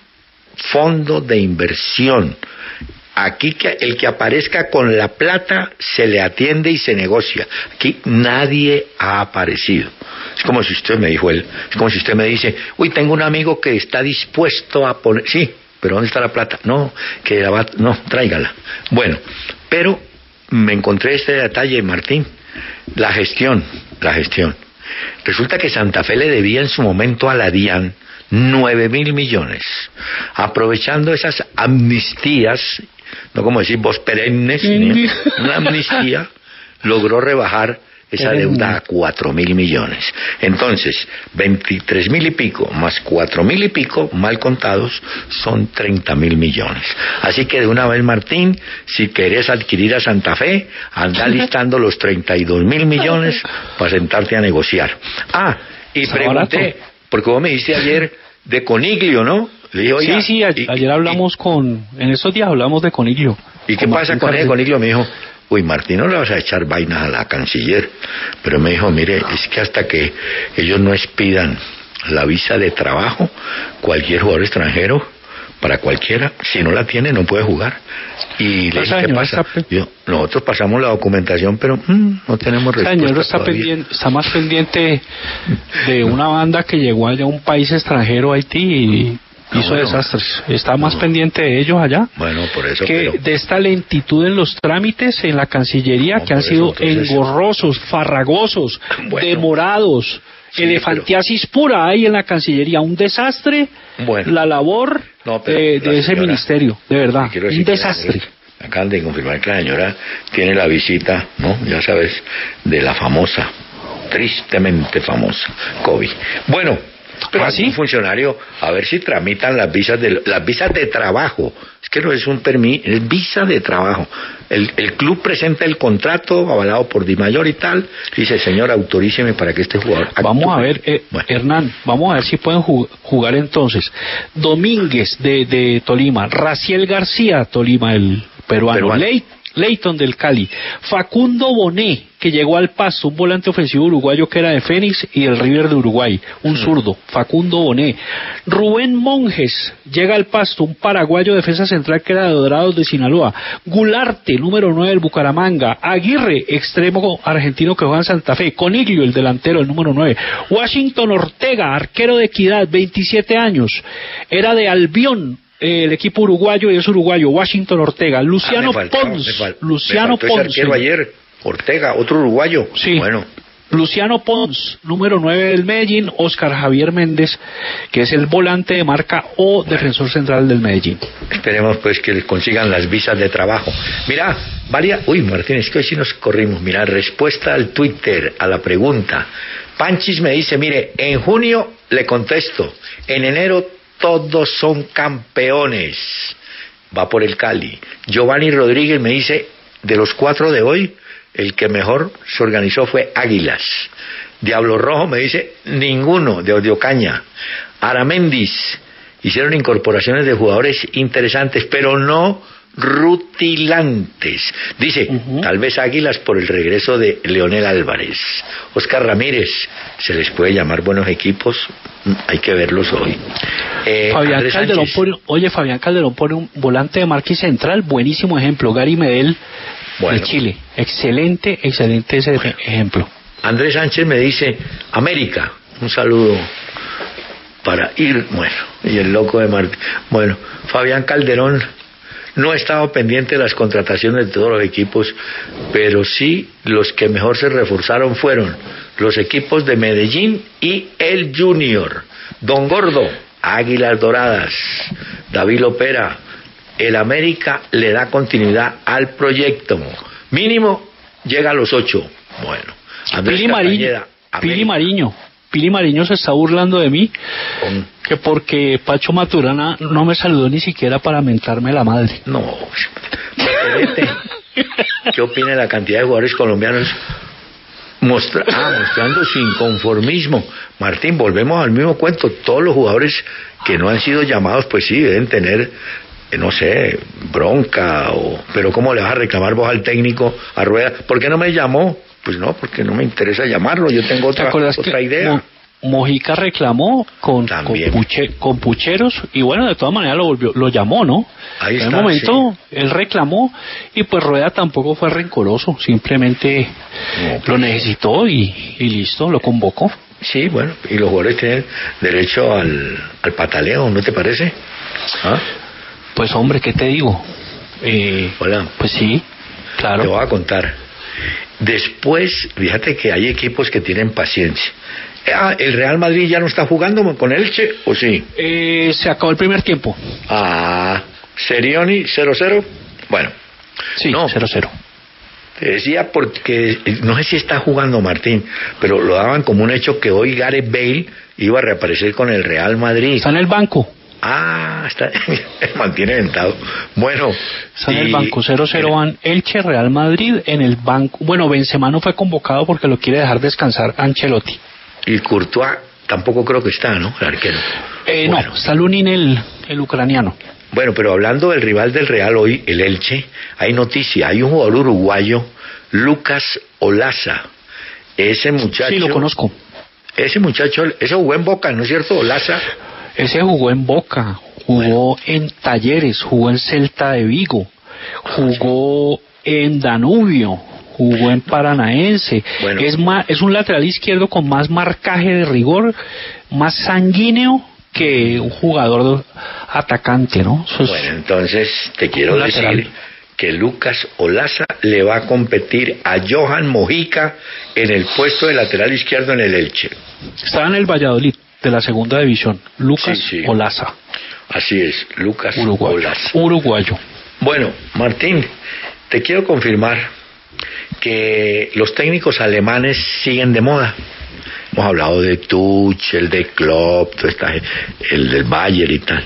fondo de inversión. Aquí que el que aparezca con la plata se le atiende y se negocia. Aquí nadie ha aparecido. Es como si usted me dijo él, es como si usted me dice, uy, tengo un amigo que está dispuesto a poner, sí, pero ¿dónde está la plata? No, que la va, no, tráigala. Bueno, pero me encontré este detalle, Martín, la gestión, la gestión. Resulta que Santa Fe le debía en su momento a la DIAN nueve mil millones, aprovechando esas amnistías, no como decir vos perennes, una amnistía, logró rebajar esa deuda a cuatro mil millones. Entonces, 23 mil y pico más cuatro mil y pico, mal contados, son 30 mil millones. Así que de una vez, Martín, si querés adquirir a Santa Fe, anda (laughs) listando los 32 mil millones para sentarte a negociar. Ah, y Está pregunté, porque vos me dijiste ayer de Coniglio, ¿no? Le dije, oiga, sí, sí, a- y- ayer hablamos con, en estos días hablamos de Coniglio. ¿Y qué pasa con. Coniglio me dijo, uy, Martín, no le vas a echar vainas a la canciller. Pero me dijo, mire, es que hasta que ellos no expidan la visa de trabajo, cualquier jugador extranjero, para cualquiera, si no la tiene, no puede jugar. Y le dije, ¿qué pasa? Yo, nosotros pasamos la documentación, pero mm, no tenemos El respuesta señor está, pendiente, está más pendiente de una banda que llegó allá a un país extranjero, Haití, y Ah, hizo bueno. desastres. Está más pendiente de ellos allá Bueno, por eso, que pero... de esta lentitud en los trámites en la Cancillería No, que han eso, sido entonces- engorrosos, farragosos, Bueno. demorados. Sí, elefantiasis pura hay en la Cancillería, un desastre Bueno. la labor No, pero eh, la de ese señora- ministerio, de verdad, un que desastre. señora- Acaban de confirmar que la señora tiene la visita, ¿no? Ya sabes, de la famosa, tristemente famosa, COVID. Bueno, pero ¿Ah, así sí? un funcionario, a ver si tramitan las visas de las visas de trabajo. Es que no es un permiso, es visa de trabajo. El, el club presenta el contrato avalado por Di Mayor y tal. Dice, señor, autoríceme para que este jugador. Vamos actúe". a ver, eh, Bueno. Hernán, vamos a ver si pueden ju- jugar entonces. Domínguez de, de Tolima, Raciel García, Tolima, el peruano, Peruano. Ley- Leighton del Cali, Facundo Boné, que llegó al pasto, un volante ofensivo uruguayo que era de Fénix y el River de Uruguay, un Mm. zurdo, Facundo Boné. Rubén Monjes llega al pasto, un paraguayo defensa central que era de Dorados de Sinaloa. Gularte, número 9 del Bucaramanga. Aguirre, extremo argentino que juega en Santa Fe. Coniglio, el delantero, el número 9. Washington Ortega, arquero de Equidad, 27 años. Era de Albión, eh, el equipo uruguayo y es uruguayo. Washington Ortega. Luciano Ah, Pons. Luciano Pons. ayer, Ortega, otro uruguayo. Sí. Bueno, Luciano Pons, número 9 del Medellín, Oscar Javier Méndez, que es el volante de marca o defensor central del Medellín. Esperemos pues que les consigan las visas de trabajo. Mira, varias... Uy, Martínez, que hoy sí nos corrimos. Mira, respuesta al Twitter, a la pregunta. Panchis me dice, mire, en junio le contesto, en enero todos son campeones. Va por el Cali. Giovanni Rodríguez me dice, de los cuatro de hoy, el que mejor se organizó fue Águilas. Diablo Rojo me dice, ninguno, de Odiocaña. Aramendis, hicieron incorporaciones de jugadores interesantes, pero no rutilantes. Dice, tal vez Águilas por el regreso de Leonel Álvarez. Oscar Ramírez, se les puede llamar buenos equipos, Mm, hay que verlos hoy. Eh, Fabián Calderón pone, oye, Fabián Calderón pone un volante de marca y central, buenísimo ejemplo. Gary Medel Bueno. de Chile, excelente, excelente ese ejemplo. Andrés Sánchez me dice, América, un saludo para ir, bueno, y el loco de Martín. Bueno, Fabián Calderón no ha estado pendiente de las contrataciones de todos los equipos, pero sí los que mejor se reforzaron fueron los equipos de Medellín y el Junior. Don Gordo, Águilas Doradas, David Lopera, el América le da continuidad al proyecto. Mínimo llega a los ocho. Bueno, Andrés Pili Mariño, Pili. Mariño, Pili Mariño se está burlando de mí, que porque Pacho Maturana no me saludó ni siquiera para mentarme la madre. No. ¿Qué opina la cantidad de jugadores colombianos mostra- ah, mostrando su inconformismo? Martín, volvemos al mismo cuento. Todos los jugadores que no han sido llamados, pues sí, deben tener, eh, no sé, bronca, o, pero ¿cómo le vas a reclamar vos al técnico, a Rueda? ¿Por qué no me llamó? Pues no, porque no me interesa llamarlo, yo tengo ¿Te otra, otra idea. Mo- Mojica reclamó con, con, También. puche- con pucheros y bueno, de todas maneras lo volvió, lo llamó, ¿no? Ahí en está, el momento él reclamó y pues Rueda tampoco fue rencoroso, simplemente No, lo pues. necesitó y, y listo, lo convocó. Sí, bueno, y los jugadores tienen derecho al, al pataleo, ¿no te parece? ¿Ah? Pues hombre, ¿qué te digo? Eh, Hola. Pues sí, claro. Te voy a contar. Después, fíjate que hay equipos que tienen paciencia. Ah, ¿El Real Madrid ya no está jugando con Elche o sí? Eh, se acabó el primer tiempo. Ah, Serioni 0-0. Bueno, Sí, No. 0-0. Te decía porque, no sé si está jugando Martín, pero lo daban como un hecho que hoy Gareth Bale iba a reaparecer con el Real Madrid. Está en el banco. Ah, está, (laughs) mantiene ventado. Bueno. Está en el banco 0-0 van Elche Real Madrid en el banco. Bueno, Benzema no fue convocado porque lo quiere dejar descansar Ancelotti. Y Courtois tampoco creo que está, ¿no? El arquero. Eh, Bueno. No, está Lunin el, el ucraniano. Bueno, pero hablando del rival del Real hoy, el Elche, hay noticia, hay un jugador uruguayo, Lucas Olaza. Ese muchacho. Sí, lo conozco. Ese muchacho, ese jugó en Boca, ¿no es cierto, Olaza? Ese jugó en Boca, jugó en Talleres, jugó en Celta de Vigo, jugó en Danubio, jugó en Paranaense. Bueno. Es, más, es un lateral izquierdo con más marcaje de rigor, más sanguíneo que un jugador atacante, ¿no? Es- Bueno, entonces te quiero lateral. decir que Lucas Olaza le va a competir a Johan Mojica en el puesto de lateral izquierdo en el Elche. Estaba en el Valladolid de la segunda división, Lucas Sí, sí. Olaza, Así es, Lucas uruguayo. Olaza. Uruguayo. Bueno, Martín, te quiero confirmar que los técnicos alemanes siguen de moda. Hemos hablado de Tuchel, de Klopp, el del Bayern y tal.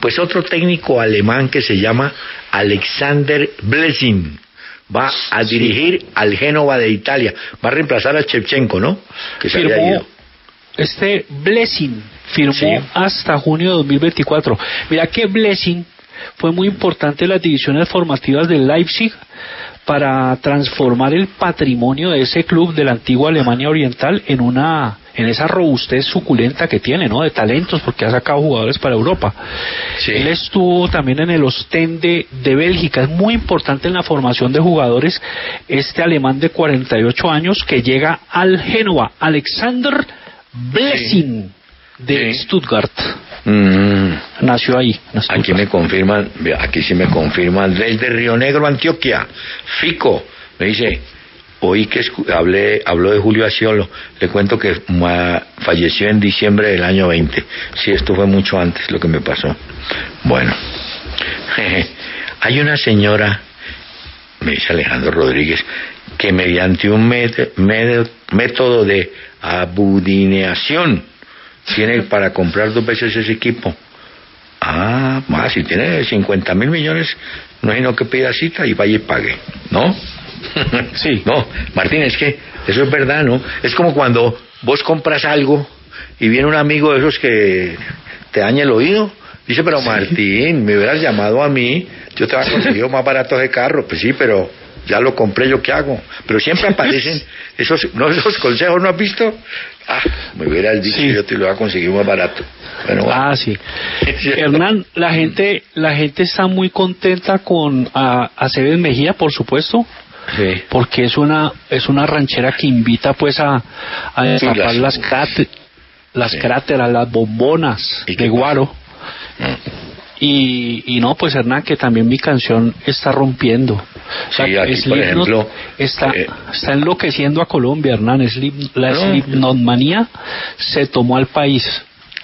Pues otro técnico alemán que se llama Alexander Blessing va a dirigir al Génova de Italia. Va a reemplazar a Shevchenko, ¿no? Que se había ido. Este Blessing firmó Sí. hasta junio de 2024 mira que Blessing fue muy importante en las divisiones formativas del Leipzig para transformar el patrimonio de ese club de la antigua Alemania Oriental en una en esa robustez suculenta que tiene, ¿no? De talentos, porque ha sacado jugadores para Europa. Sí. Él estuvo también en el Ostende de Bélgica. Es muy importante en la formación de jugadores este alemán de 48 años que llega al Génova, Alexander Blessing de Sí. Stuttgart. Mm. Nació ahí. Aquí me confirman, aquí sí me confirman, desde Río Negro, Antioquia, Fico, me dice, oí que hablé, habló de Julio Asciolo, le cuento que ma- falleció en diciembre del año 20, sí, esto fue mucho antes lo que me pasó. Bueno, (laughs) hay una señora, me dice Alejandro Rodríguez, que mediante un med- método de abudineación tiene para comprar dos veces ese equipo. Ah, más, si tiene 50 mil millones, no es sino que pida cita y vaya y pague, ¿no? (laughs) (laughs) Sí. No, Martín, es que eso es verdad, ¿no? Es como cuando vos compras algo y viene un amigo de esos que te daña el oído. Dice, pero Martín, me hubieras llamado a mí, yo te había conseguido más barato de carro. Pues sí, pero ya lo compré, ¿yo qué hago? Pero siempre (laughs) aparecen esos, ¿no? esos consejos, ¿no has visto? Ah, me hubieras dicho, Sí. yo te lo voy a conseguir más barato. Bueno, bueno. Ah, sí. Hernán, la gente, la gente está muy contenta con a, Aceves Mejía, por supuesto, Sí. porque es una es una ranchera que invita pues a, a destapar las- las cráter- las Sí. cráteras, las bombonas ¿Y qué de? Guaro. Y, y no, pues Hernán, que también mi canción está rompiendo. O sea, Sí, aquí, por ejemplo, está, eh, está enloqueciendo a Colombia, Hernán. Slip- la No. Slipknotmanía se tomó al país.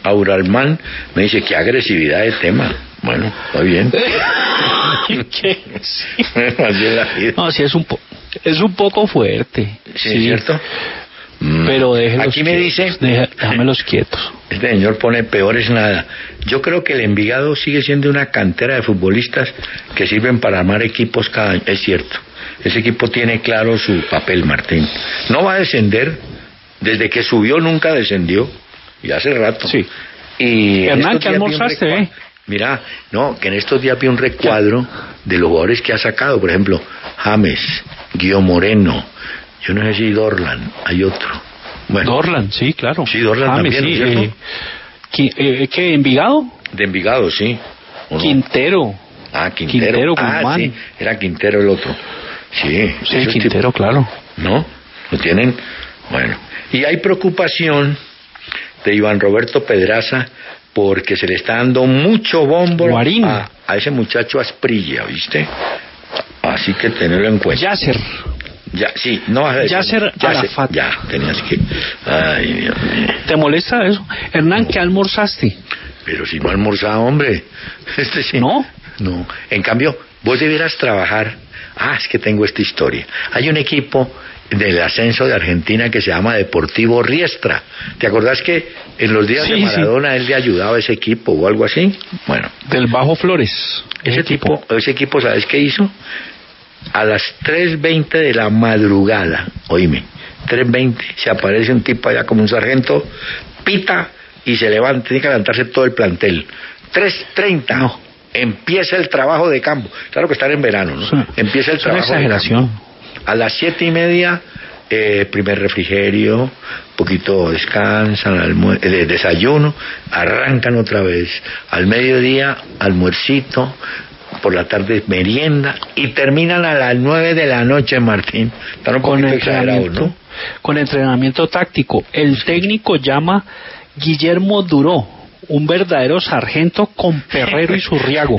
Auralman me dice, qué agresividad de tema. Bueno, está bien. (laughs) ¿Qué? (laughs) Así es la vida. No, sí, es un, po- es un poco fuerte. Sí, ¿es cierto? Mm. Pero déjelos Aquí me dice, déjamelos quietos. este señor pone peor es nada. Yo creo que el Envigado sigue siendo una cantera de futbolistas que sirven para armar equipos cada año. Es cierto. Ese equipo tiene claro su papel, Martín. No va a descender. Desde que subió nunca descendió. Y hace rato. Sí. Y Hernán, ¿qué almorzaste, eh? Mira, no, que en estos días vi un recuadro de los jugadores que ha sacado. Por ejemplo, James, Guillo Moreno. Yo no sé si Dorlan. Hay otro. Bueno, Dorlan, sí, claro. Sí, Dorlan James, también, sí, ¿no es cierto? eh, eh, ¿Qué? ¿Envigado? de Envigado, sí. ¿O no? Quintero. Ah, Quintero. Quintero, ah, Guzmán. sí, era Quintero el otro. Sí, Sí, Quintero, claro. ¿No? Lo tienen. Bueno. Y hay preocupación de Iván Roberto Pedraza porque se le está dando mucho bombo a, a ese muchacho Asprilla, ¿viste? Así que tenerlo en cuenta. Yasser. Ya, sí, no vas a decir- Yasser ya Arafat. Ya, tenías que. Ay, Dios mío. ¿Te molesta eso? Hernán, ¿qué almorzaste? Pero si no almorzaba, hombre. (laughs) Este sí. ¿No? No. En cambio, vos debieras trabajar Ah, es que tengo esta historia. Hay un equipo del ascenso de Argentina que se llama Deportivo Riestra. ¿Te acordás que en los días Sí, de sí. Maradona él le ayudaba a ese equipo o algo así? Bueno, Del Bajo Flores. ese tipo, ese equipo, ¿sabes qué hizo? A las 3.20 de la madrugada, oíme, 3.20, se aparece un tipo allá como un sargento, pita y se levanta, tiene que levantarse todo el plantel. 3.30, No. empieza el trabajo de campo. Claro que están en verano, ¿no? Una- empieza el es una trabajo. de exageración. campo. A las siete y media, eh, primer refrigerio, poquito descansan, eh, desayuno, arrancan otra vez. Al mediodía, almuercito, por la tarde merienda y terminan a las nueve de la noche, Martín. Con entrenamiento, ¿no? con entrenamiento táctico. El técnico llama Guillermo Duró, un verdadero sargento con Perrero y Zurriago.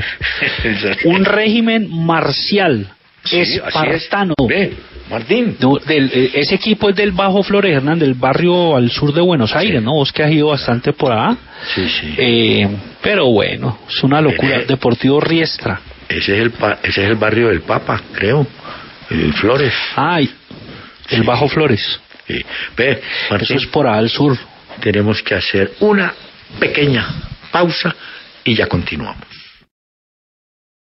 (laughs) un régimen marcial, Sí, así es. espartano. Ve, Martín. No, del- eh, ese equipo es del Bajo Flores, Hernán, del barrio al sur de Buenos Aires, ¿no? Vos que has ido bastante por allá. Sí, sí. Eh, pero bueno, es una locura. Eh, Deportivo Riestra. Ese, es el ese es el barrio del Papa, creo. El Flores. Ay, el Bajo Flores. Sí. Ve, Eso Martín. es por allá al sur. tenemos que hacer una pequeña pausa y ya continuamos.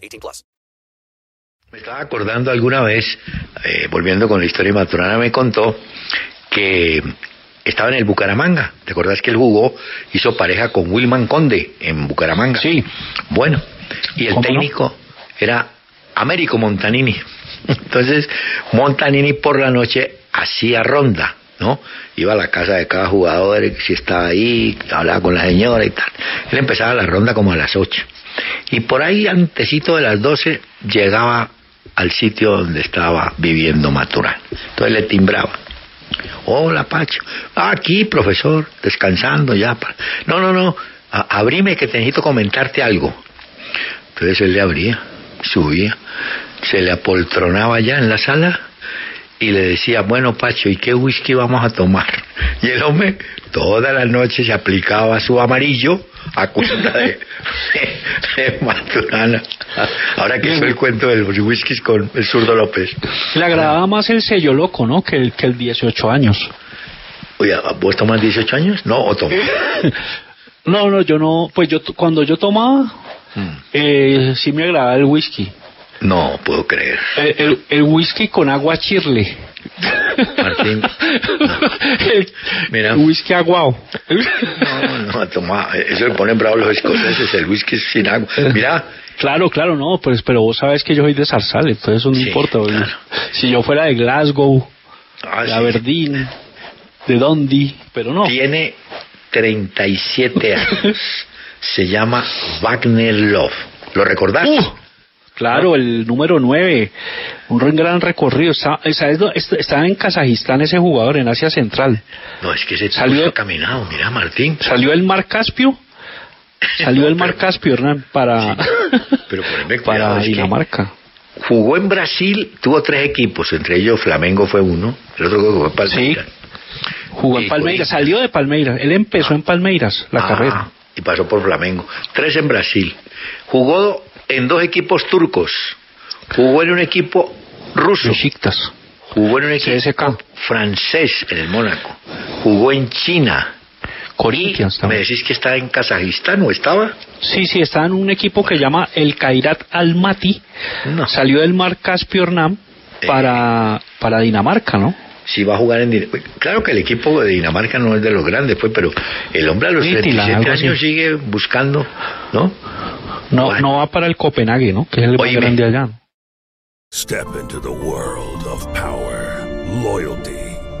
18 plus. Me estaba acordando alguna vez, eh, volviendo con la historia de Maturana, me contó que estaba en el Bucaramanga. ¿Te acordás que él jugó, hizo pareja con Wilman Conde en Bucaramanga? Sí. Bueno, y el técnico era Américo Montanini. (laughs) Entonces, Montanini por la noche hacía ronda, ¿no? Iba a la casa de cada jugador, si estaba ahí, hablaba con la señora y tal. Él empezaba la ronda como a las 8. Y por ahí, antesito de las 12, llegaba al sitio donde estaba viviendo Maturán. Entonces le timbraba. Hola, Pacho. "Ah, aquí, profesor, descansando ya. No, no, no. a- abrime que te necesito comentarte algo. Entonces él le abría, subía, se le apoltronaba ya en la sala y le decía, bueno, Pacho, ¿y qué whisky vamos a tomar? Y el hombre toda la noche se aplicaba su amarillo a cuenta de, de Maturana. Ahora que hizo el cuento de los whiskies con el zurdo López. Le agradaba más el sello loco, ¿no? Que el, que el 18 años. Oye, ¿vos tomas 18 años? No, o tomas. (laughs) No, no, yo no. Pues yo cuando yo tomaba, eh, sí me agradaba el whisky. No, puedo creer. El, el- el whisky con agua chirle. Martín, (laughs) el, Mira. whisky aguao. No, no, toma, eso le ponen bravos los escoceses, el whisky sin agua. Mira, Claro, claro, no, pues, pero vos sabes que yo soy de Zarzal, entonces eso no Sí, importa. claro. Si yo fuera de Glasgow, ah, de sí, Aberdeen, de Dundee, pero no. tiene 37 años. (laughs) Se llama Wagner Love. ¿Lo recordás? Uh, claro, el número 9, un gran recorrido. Está, ¿sabes dó- est- está en Kazajistán ese jugador, en Asia Central. No, es que tipo Salió- caminado. Mira, Martín. Salió el Mar Caspio, salió el Mar (laughs) Caspio, Hernán, para, Pero (laughs) cuidado, Dinamarca. Jugó en Brasil, tuvo tres equipos, entre ellos Flamengo fue uno, el otro que fue Palmeiras. Jugó en Palmeiras, salió de Palmeiras. Él empezó en Palmeiras, la Ah, carrera. Y pasó por Flamengo. Tres en Brasil. Jugó en dos equipos turcos. Jugó en un equipo ruso. Besiktas. Jugó en un equipo francés en el Mónaco. Jugó en China. Corinthians Me también. decís que está en Kazajistán o estaba. Sí, sí, está en un equipo que llama el Kairat Almaty. Salió del mar Caspio Hernán para, para Dinamarca, ¿no? Si va a jugar en Din- Claro que el equipo de Dinamarca no es de los grandes, pues, pero el hombre a los Midtjylland, 37 algo así. años sigue buscando, ¿no? No, no va para el Copenhague, ¿no? Que es el más grande allá. Step into the world of power, loyalty,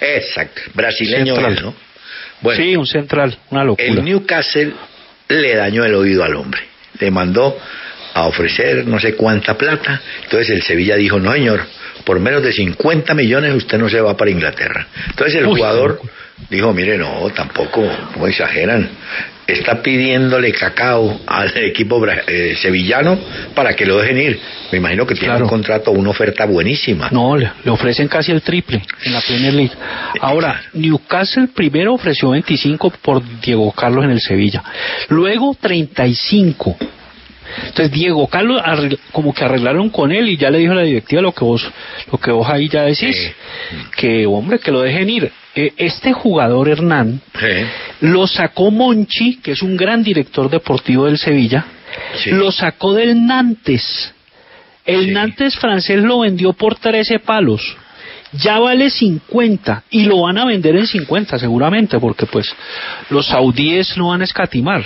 Exacto, brasileño Central. él, ¿no? Bueno, Sí, un central, una locura. el Newcastle le dañó el oído al hombre. Le mandó a ofrecer no sé cuánta plata. Entonces el Sevilla dijo, no señor, por menos de 50 millones usted no se va para Inglaterra. Entonces el Uy, jugador dijo, mire, no, tampoco, no exageran. Está pidiéndole cacao al (laughs) equipo eh, sevillano para que lo dejen ir. Me imagino que tiene Claro. un contrato, una oferta buenísima. No, le, le ofrecen casi el triple en la Premier League. Ahora, Newcastle primero ofreció 25 por Diego Carlos en el Sevilla. Luego 35. Entonces Diego Carlos arregl- como que arreglaron con él y ya le dijo a la directiva lo que vos lo que vos ahí ya decís, que hombre que lo dejen ir. Este jugador Hernán lo sacó Monchi, que es un gran director deportivo del Sevilla, lo sacó del Nantes. El Nantes francés lo vendió por 13 palos. Ya vale 50 y lo van a vender en 50 seguramente porque pues los saudíes no van a escatimar.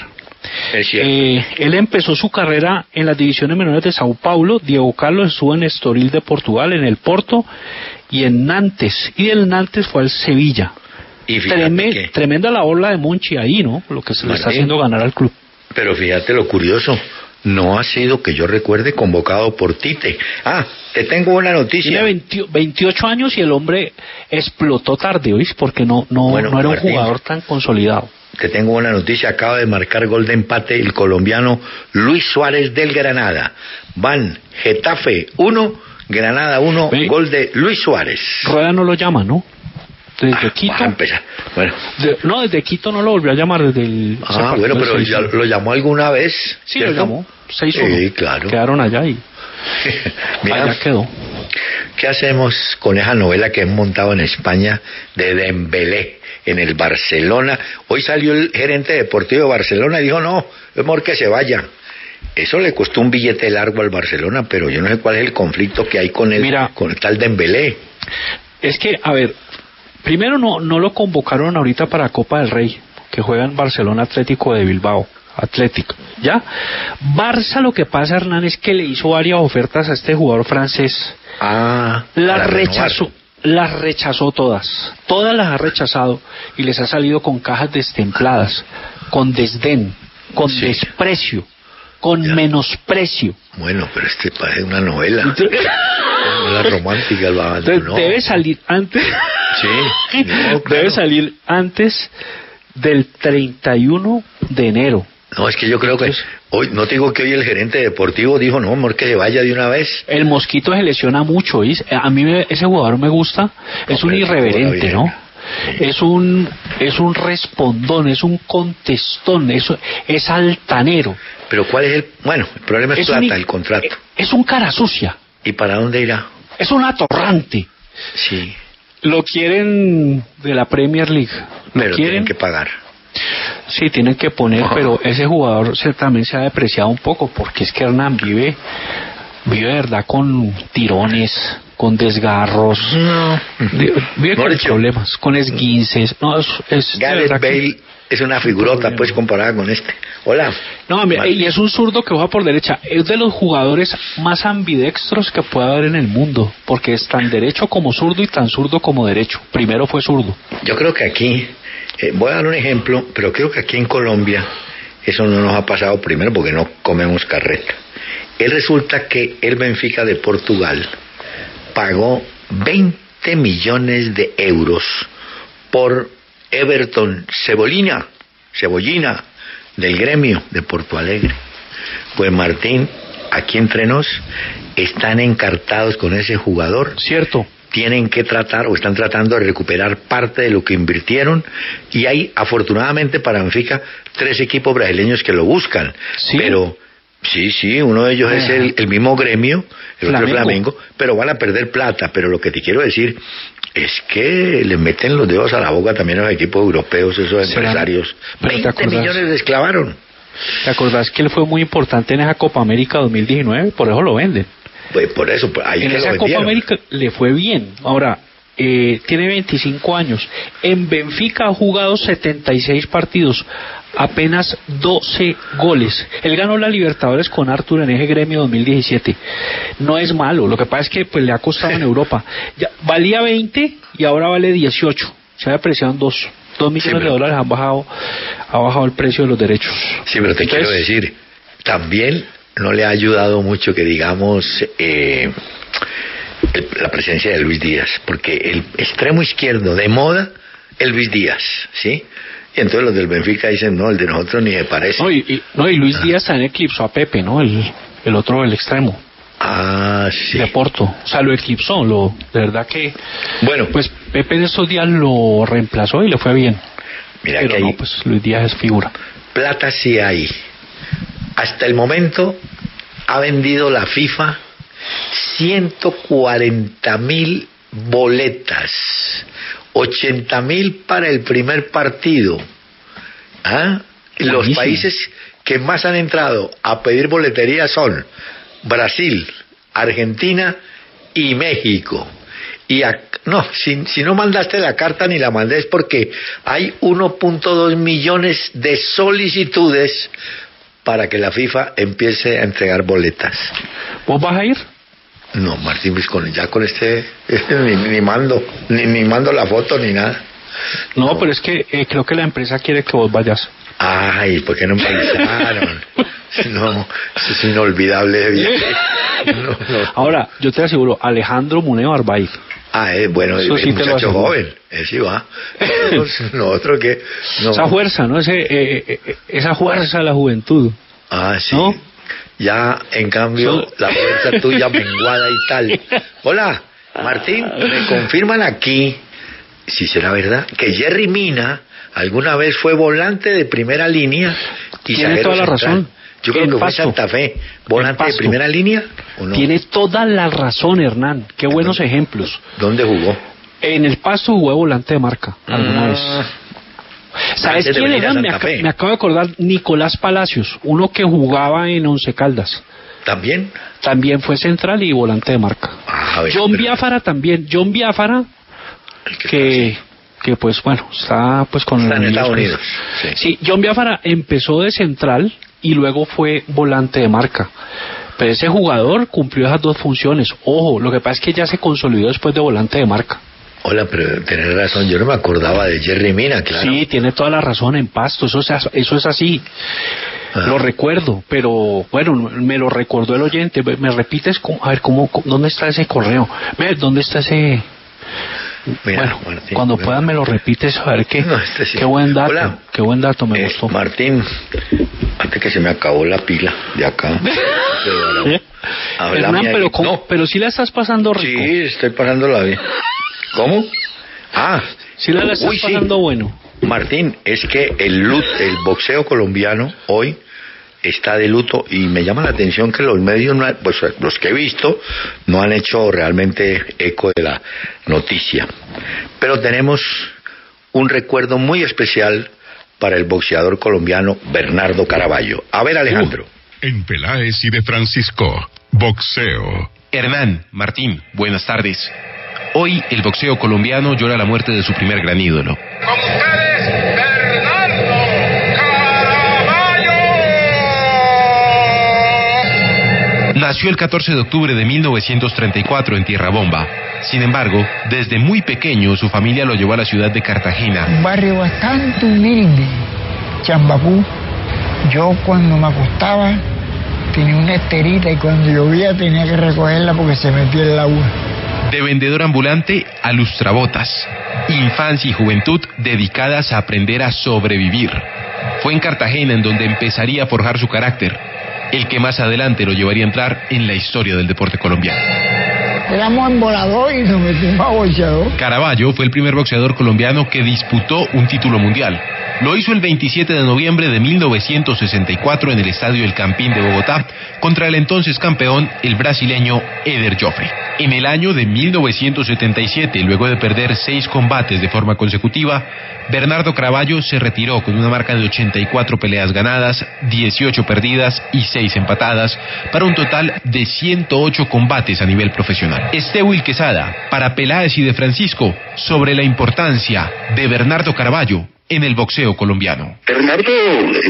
Eh, él empezó su carrera en las divisiones menores de Sao Paulo. Diego Carlos estuvo en Estoril de Portugal, en el Porto y en Nantes. Y del Nantes fue al Sevilla. Y Treme- que- Tremenda la ola de Monchi ahí, ¿no? Lo que se le está Martín. haciendo ganar al club. Pero fíjate lo curioso, no ha sido que yo recuerde convocado por Tite. Ah, te tengo una noticia. Tiene 20 28 años y el hombre explotó tarde, ¿oís? Porque no, no, Bueno, no era un Martín. jugador tan consolidado. Te tengo una noticia, acaba de marcar gol de empate el colombiano Luis Suárez del Granada. Van Getafe 1, Granada 1, gol de Luis Suárez. Rueda no lo llama, ¿no? Desde Quito. Va a empezar. Bueno, de- no, desde Quito no lo volvió a llamar desde el. ah, bueno, pero ya lo llamó alguna vez. Sí, lo llamó. 6-1. Sí, claro. Quedaron allá y (laughs) Mira, allá quedó. ¿Qué hacemos con esa novela que han montado en España de Dembélé en el Barcelona? Hoy salió el gerente deportivo de Barcelona y dijo, no, es mejor que se vaya. Eso le costó un billete largo al Barcelona, pero yo no sé cuál es el conflicto que hay con el, con el tal Dembélé. Es que, a ver, primero no, no lo convocaron ahorita para Copa del Rey, que juega en Barcelona Atlético de Bilbao. Atlético, ¿ya? Barça lo que pasa, Hernán, es que le hizo varias ofertas a este jugador francés. Ah, para rechazó, las rechazó todas. Todas las ha rechazado y les ha salido con cajas destempladas, con desdén, con desprecio, con menosprecio. Bueno, pero este parece una novela. (laughs) Novela romántica lo Entonces, abandonó. debe salir antes. Sí, (laughs) no, claro. Debe salir antes del 31 de enero. No, es que yo creo que hoy, no te digo que hoy el gerente deportivo dijo, no, mejor que se vaya de una vez. El mosquito se lesiona mucho, ¿oís? A mí me- ese jugador me gusta, es un irreverente. ¿no? Es un es un respondón, es un contestón, es, es altanero. Pero ¿cuál es el...? Bueno, el problema es, plata, el contrato. Es un cara sucia, ¿Y para dónde irá? es un atorrante. Sí, Lo quieren de la Premier League. Lo pero quieren, tienen que pagar. Sí, tienen que poner, pero ese jugador se, también se ha depreciado un poco porque es que Hernán vive, vive de verdad con tirones, con desgarros, de- vive con problemas, con esguinces. No, es, es Gareth Bale es una figurota, pues, comparada con este. Hola. No, mira, y es un zurdo que juega por derecha. Es de los jugadores más ambidextros que puede haber en el mundo, porque es tan derecho como zurdo y tan zurdo como derecho. Primero fue zurdo. Yo creo que aquí, eh, voy a dar un ejemplo, pero creo que aquí en Colombia eso no nos ha pasado primero porque no comemos carreta. Él resulta que el Benfica de Portugal pagó 20 millones de euros por Everton Cebolina, Cebollina, del gremio de Porto Alegre. Pues Martín, aquí entre nos, están encartados con ese jugador. Cierto. Tienen que tratar o están tratando de recuperar parte de lo que invirtieron y hay afortunadamente para Benfica tres equipos brasileños que lo buscan. Pero sí, sí, uno de ellos es el, el mismo gremio, el otro es Flamengo. Flamengo, pero van a perder plata. Pero lo que te quiero decir es que le meten los dedos a la boca también a los equipos europeos, esos Será- empresarios. pero ¿te 20 acordás? millones. ¿Te acordás que él fue muy importante en esa Copa América 2019? Por eso lo venden. Pues por eso, pues, ahí en que lo esa Copa vendieron. América le fue bien. Ahora, eh, tiene 25 años. En Benfica ha jugado 76 partidos, apenas 12 goles. Él ganó la Libertadores con Arthur en ese gremio 2017. No es malo, lo que pasa es que pues le ha costado en (laughs) Europa. Ya, valía 20 y ahora vale 18. Se ha apreciado en 2. 2 millones pero- de dólares han bajado, ha bajado el precio de los derechos. Sí, pero te quiero decir, también no le ha ayudado mucho que digamos eh, el- la presencia de Luis Díaz, porque el extremo izquierdo de moda es Luis Díaz, ¿sí? Y entonces los del Benfica dicen, no, el de nosotros ni me parece. No, y, y- no, y Luis Díaz también eclipsó a Pepe, ¿no? El, el otro, el extremo. Ah, sí. De Porto. O sea, lo eclipsó, lo, de verdad que... Bueno. Pues Pepe en estos días lo reemplazó y le fue bien. Mira Pero que no, pues Luis Díaz es figura. plata sí hay. Hasta el momento ha vendido la FIFA 140 mil boletas, 80 mil para el primer partido. ¿Ah? Los países que más han entrado a pedir boletería son Brasil, Argentina y México. Y no, si, si no mandaste la carta ni la mandé es porque hay 1.2 millones de solicitudes para que la FIFA empiece a entregar boletas. ¿Vos vas a ir? No, Martín, pues con, ya con este, ni, ni mando, ni, ni mando la foto ni nada. No, pero es que eh, creo que la empresa quiere que vos vayas. Ay, ¿por qué no me avisaron? (laughs) No, eso es inolvidable. (laughs) No, no. Ahora, yo te aseguro, Alejandro Muneo Arbay. Ah, es bueno, Eso sí muchacho joven, ese sí va. (laughs) Nosotros- que... no. Esa fuerza, ¿no? Ese, eh, eh, eh, esa fuerza de la juventud. Ah, sí. Ya, en cambio, la fuerza tuya (laughs) menguada y tal. Hola, Martín, me confirman aquí, si será verdad, que Jerry Mina alguna vez fue volante de primera línea y Tiene toda la central. razón. Yo creo En que fue Pasto. Santa Fe, volante En de Pasto. primera línea o no. Tiene toda la razón, Hernán. Qué buenos ejemplos. ¿Dónde jugó? En el paso jugó volante de marca alguna Ah. vez. ¿Sabes Antes de quién era? Me, Fe. acabo de acordar, Nicolás Palacios, uno que jugaba en Once Caldas. ¿También? También fue central y volante de marca. Ah, ver, John pero- Biafara también. John Biafara, que, que pues bueno, está pues con Está en el- Estados Unidos, Sí. John Biafara empezó de central y luego fue volante de marca. Pero ese jugador cumplió esas dos funciones. Ojo, lo que pasa es que ya se consolidó después de volante de marca. Hola, pero tenés razón, yo no me acordaba de Jerry Mina, claro. Sí, tiene toda la razón en Pasto, eso, es eso es así. Ah. Lo recuerdo, pero bueno, me lo recordó el oyente. ¿Me repites? cómo- a ver, cómo, ¿dónde está ese correo? ¿Dónde está ese...? Mira, bueno, Martín, cuando ven. puedas me lo repites, a ver qué, (laughs) No, este sí. qué buen dato, Hola. qué buen dato, me Eh, gustó. Martín, antes que se me acabó la pila de acá. (laughs) Háblame Hernán, pero, ¿cómo- No. pero sí la estás pasando rico. Sí, estoy pasándola bien. ¿Cómo? Ah, Sí la estás uy, sí. pasando bueno. Martín, es que el, el boxeo colombiano hoy está de luto y me llama la atención que los medios, no pues los que he visto, no han hecho realmente eco de la noticia. Pero tenemos un recuerdo muy especial para el boxeador colombiano Bernardo Caraballo. A ver, Alejandro. En Peláez y de Francisco, boxeo. Hernán, Martín, buenas tardes. Hoy el boxeo colombiano llora la muerte de su primer gran ídolo. Nació el 14 de octubre de 1934 en Tierra Bomba. Sin embargo, desde muy pequeño su familia lo llevó a la ciudad de Cartagena. Un barrio bastante humilde, Chambapú. Yo cuando me acostaba tenía una esterita y cuando llovía tenía que recogerla porque se metía el agua. De vendedor ambulante a lustrabotas. Infancia y juventud dedicadas a aprender a sobrevivir. Fue en Cartagena en donde empezaría a forjar su carácter, el que más adelante lo llevaría a entrar en la historia del deporte colombiano. Éramos en volador y nos metimos a boxeador. Caraballo fue el primer boxeador colombiano que disputó un título mundial. Lo hizo el 27 de noviembre de 1964 en el Estadio El Campín de Bogotá contra el entonces campeón, el brasileño Eder Joffre. En el año de 1977, luego de perder seis combates de forma consecutiva, Bernardo Caraballo se retiró con una marca de 84 peleas ganadas, 18 perdidas y 6 empatadas, para un total de 108 combates a nivel profesional. Estewil Quesada, para Peláez y de Francisco, sobre la importancia de Bernardo Caraballo en el boxeo colombiano. Bernardo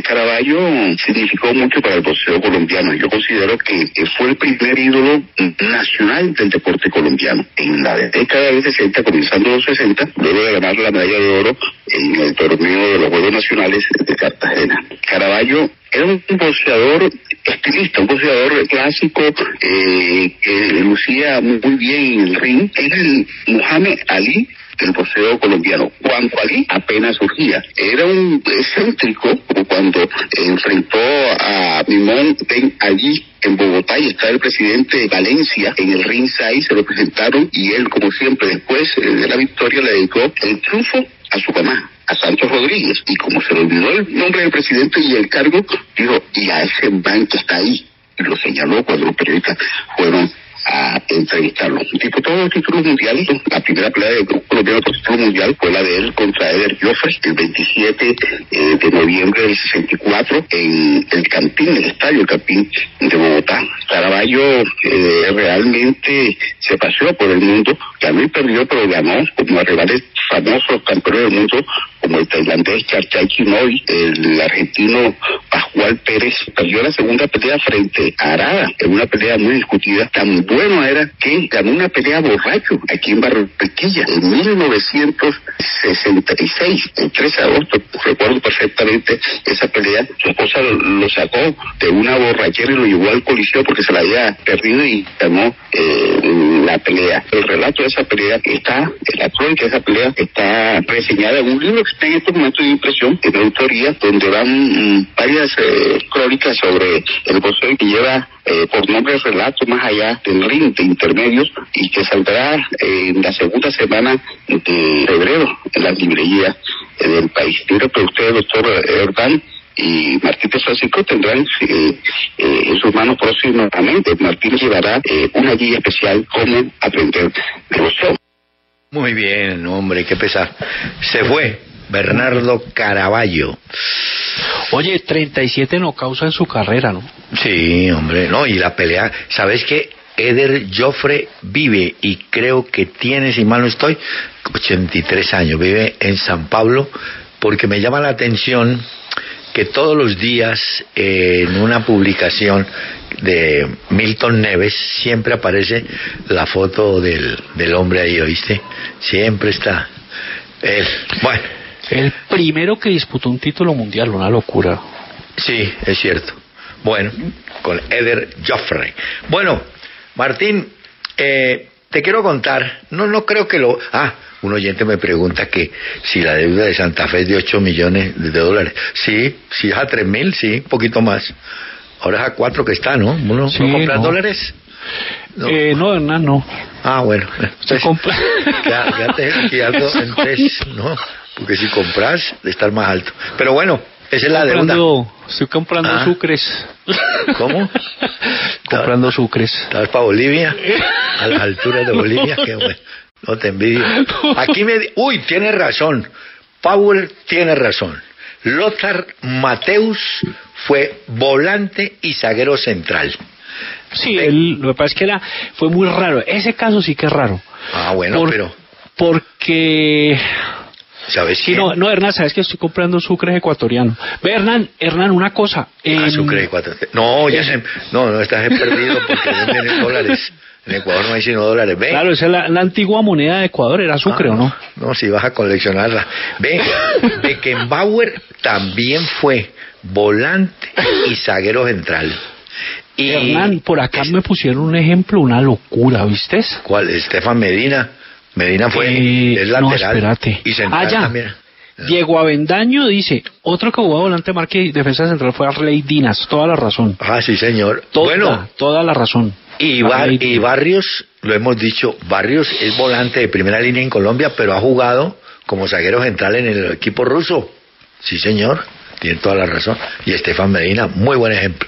Caraballo significó mucho para el boxeo colombiano. Yo considero que fue el primer ídolo nacional del deporte colombiano. En la década de 60, comenzando los 60, luego de ganar la medalla de oro en el torneo de los Juegos Nacionales de Cartagena. Caraballo era un boxeador estilista, un boxeador clásico eh, que lucía muy bien en el ring. Era el Muhammad Ali del boxeo colombiano. Juan Ali apenas surgía. Era un excéntrico, cuando enfrentó a Mimón Ben Ali en Bogotá y está el presidente Valencia en el ring 6, se lo presentaron y él, como siempre, después de la victoria le dedicó el triunfo a su mamá a Santos Rodríguez. Y como se le olvidó el nombre del presidente y el cargo, dijo, y a ese que está ahí. Y lo señaló cuando los periodistas fueron a entrevistarlo. Disputó dos títulos mundiales. La primera pelea del grupo colombiano por título mundial fue la de él contra Eder Joffre el 27 eh, de noviembre del 64 en el Campín, el estadio Campín de Bogotá. Caraballo eh, realmente se paseó por el mundo, y perdió, pero ganó como a rivales famosos campeones del mundo como el tailandés Charchay Chinoy, el argentino Pascual Pérez, perdió la segunda pelea frente a Arada, en una pelea muy discutida. Tan bueno era que ganó una pelea borracho aquí en Barranquilla en 1966, el 13 de agosto, recuerdo perfectamente esa pelea. Su esposa lo sacó de una borrachera y lo llevó al coliseo porque se la había perdido y ganó eh, la pelea. El relato de esa pelea está, la crónica de esa pelea está reseñada en un libro que está en estos momentos de impresión, de autoría, donde van mm, varias eh, crónicas sobre el boxeo que lleva eh, por nombre relato más allá del ring de intermedios y que saldrá en la segunda semana de febrero en las librerías eh, del país. Yo que usted, doctor Erdán, y Martín de Francisco tendrán eh, eh, en sus manos próximamente. Martín llevará eh, una guía especial cómo aprender de boxeo. Muy bien, hombre, qué pesar. Se fue Bernardo Caraballo. Oye, 37 no causa en su carrera, ¿no? Sí, hombre, no, y la pelea, ¿sabes qué? Eder Joffre vive y creo que tiene, si mal no estoy, 83 años, vive en San Pablo, porque me llama la atención que todos los días eh, en una publicación de Milton Neves siempre aparece la foto del, del hombre ahí, ¿oíste? Siempre está él. Bueno. El primero que disputó un título mundial, una locura. Sí, es cierto. Bueno, con Eder Joffrey. Bueno, Martín, eh, te quiero contar, no, no creo que lo... Ah, un oyente me pregunta que si la deuda de Santa Fe es de 8 millones de dólares. Sí, si es a 3 mil, sí, un poquito más. Ahora es a 4 que está, ¿no? ¿Uno, Sí, ¿no dólares? No. Eh, no, Hernán, no. Ah, bueno. Compra. (laughs) En tres, ¿no? Porque si compras, de estar más alto. Pero bueno, esa es la deuda. Estoy comprando Ah. sucres. ¿Cómo? (laughs) comprando sucres. ¿Estás para Bolivia? A las alturas de (laughs) Bolivia, qué bueno. No te envidio. Aquí me... Uy, tiene razón. Powell tiene razón. Lothar Mateus fue volante y zaguero central. Sí, él, lo que pasa es que era, fue muy raro. Ese caso sí que es raro. Ah, bueno, Por- pero Porque... ¿sabes Sí, no, no, Hernán, sabes que estoy comprando sucre ecuatoriano. Ve, Hernán, Hernán, una cosa. Ah, em, sucre de cuatro. No, ya se, no, no estás perdido porque venden en dólares. En Ecuador no hay sino dólares. Ve. Claro, esa es la, la antigua moneda de Ecuador, era sucre, ¿o no? No, si vas a coleccionarla. Ve, Beckenbauer también fue volante y zaguero central. Y Hernán, por acá me pusieron un ejemplo, una locura, ¿viste? ¿Cuál? Estefan Medina. Medina fue Eh, no, lateral espérate. y central Ah, ya. también. Diego Avendaño dice, otro que jugó volante marca y defensa central fue Arley Dinas, toda la razón. Ah, sí, señor. Toda, bueno, toda la razón. y, Bar- y Barrios, lo hemos dicho, Barrios es volante de primera línea en Colombia, pero ha jugado como zaguero central en el equipo ruso. Sí, señor. Tiene toda la razón. Y Estefan Medina, muy buen ejemplo.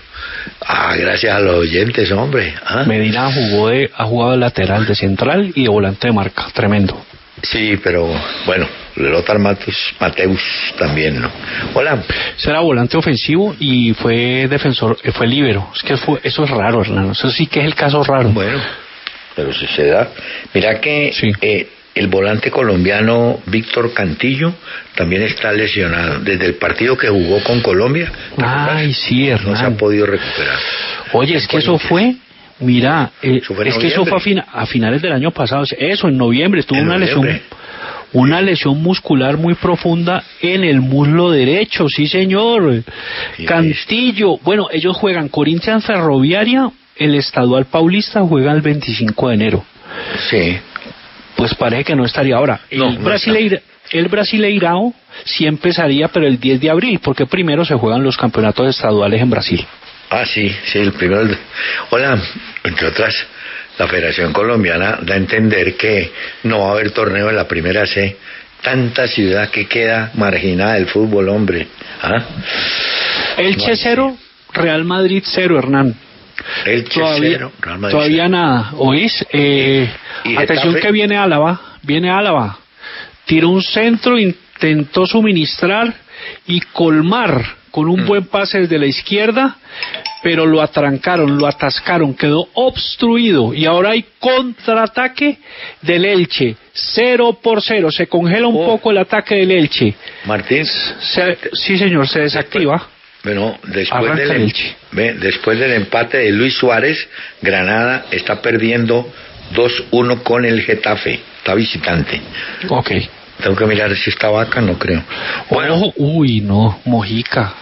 Ah, gracias a los oyentes, hombre. Ah. Medina jugó de, ha jugado de lateral, de central y de volante de marca, tremendo. Sí, pero bueno, Lothar Mateus, Mateus también, ¿no? Hola. Ese era volante ofensivo y fue defensor, eh, fue líbero. Es que fue, eso es raro, Hernán. Eso sí que es el caso raro. Bueno, pero si se da. Mira que eh, el volante colombiano Víctor Cantillo también está lesionado. Desde el partido que jugó con Colombia, Ay, sí, no se ha podido recuperar. Oye, es que eso fue, mira, eh, es que eso fue a, fina- a finales del año pasado, eso en noviembre, tuvo En una noviembre. lesión, una lesión muscular muy profunda en el muslo derecho, sí señor. Cantillo, bueno, ellos juegan Corinthians Ferroviaria, el Estadual Paulista juega el 25 de enero. Sí. Pues parece que no estaría ahora. No, el, no Brasileira- el Brasileirao sí empezaría, pero el 10 de abril, porque primero se juegan los campeonatos estaduales en Brasil. Ah, sí, sí, el primero. Hola, entre otras, la Federación Colombiana da a entender que no va a haber torneo en la primera C. Tanta ciudad que queda marginada del fútbol, hombre. ¿Ah? Elche cero, Real Madrid cero, Hernán. Elche todavía, cero, nada. ¿Oís? Eh, ¿Y atención que viene Álava. Viene Álava. Tiró un centro, intentó suministrar y colmar con Mm. un buen pase desde la izquierda, pero lo atrancaron, lo atascaron, quedó obstruido y ahora hay contraataque del Elche. Cero por cero. Se congela un Oh. poco el ataque del Elche. Martín. Se- sí, señor, se desactiva. Bueno, después del, el em- ve, después del empate de Luis Suárez, Granada está perdiendo 2-1 con el Getafe. Está visitante. Ok. Tengo que mirar si está vaca, no creo. Ojo, uy, no, Mojica.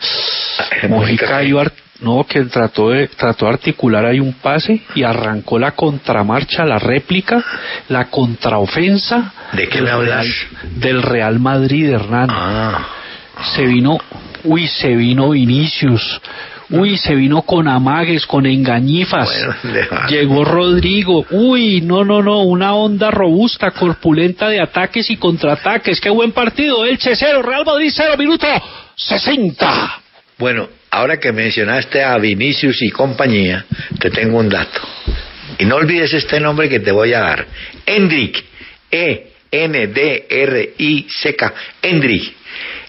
(laughs) Mojica iba, no, que trató de, trató de articular ahí un pase y arrancó la contramarcha, la réplica, la contraofensa. ¿De qué me hablas? Real- del Real Madrid, Hernán. Ah. Se vino, uy, se vino Vinicius. Uy, se vino con amagues, con engañifas. (laughs) Llegó Rodrigo. Uy, no, no, no. Una onda robusta, corpulenta de ataques y contraataques. Qué buen partido. Elche cero, Real Madrid cero, minuto 60. Bueno, ahora que mencionaste a Vinicius y compañía, te tengo un dato. Y no olvides este nombre que te voy a dar. Endrick. E E-N-D-R-I-C-K. Endrick.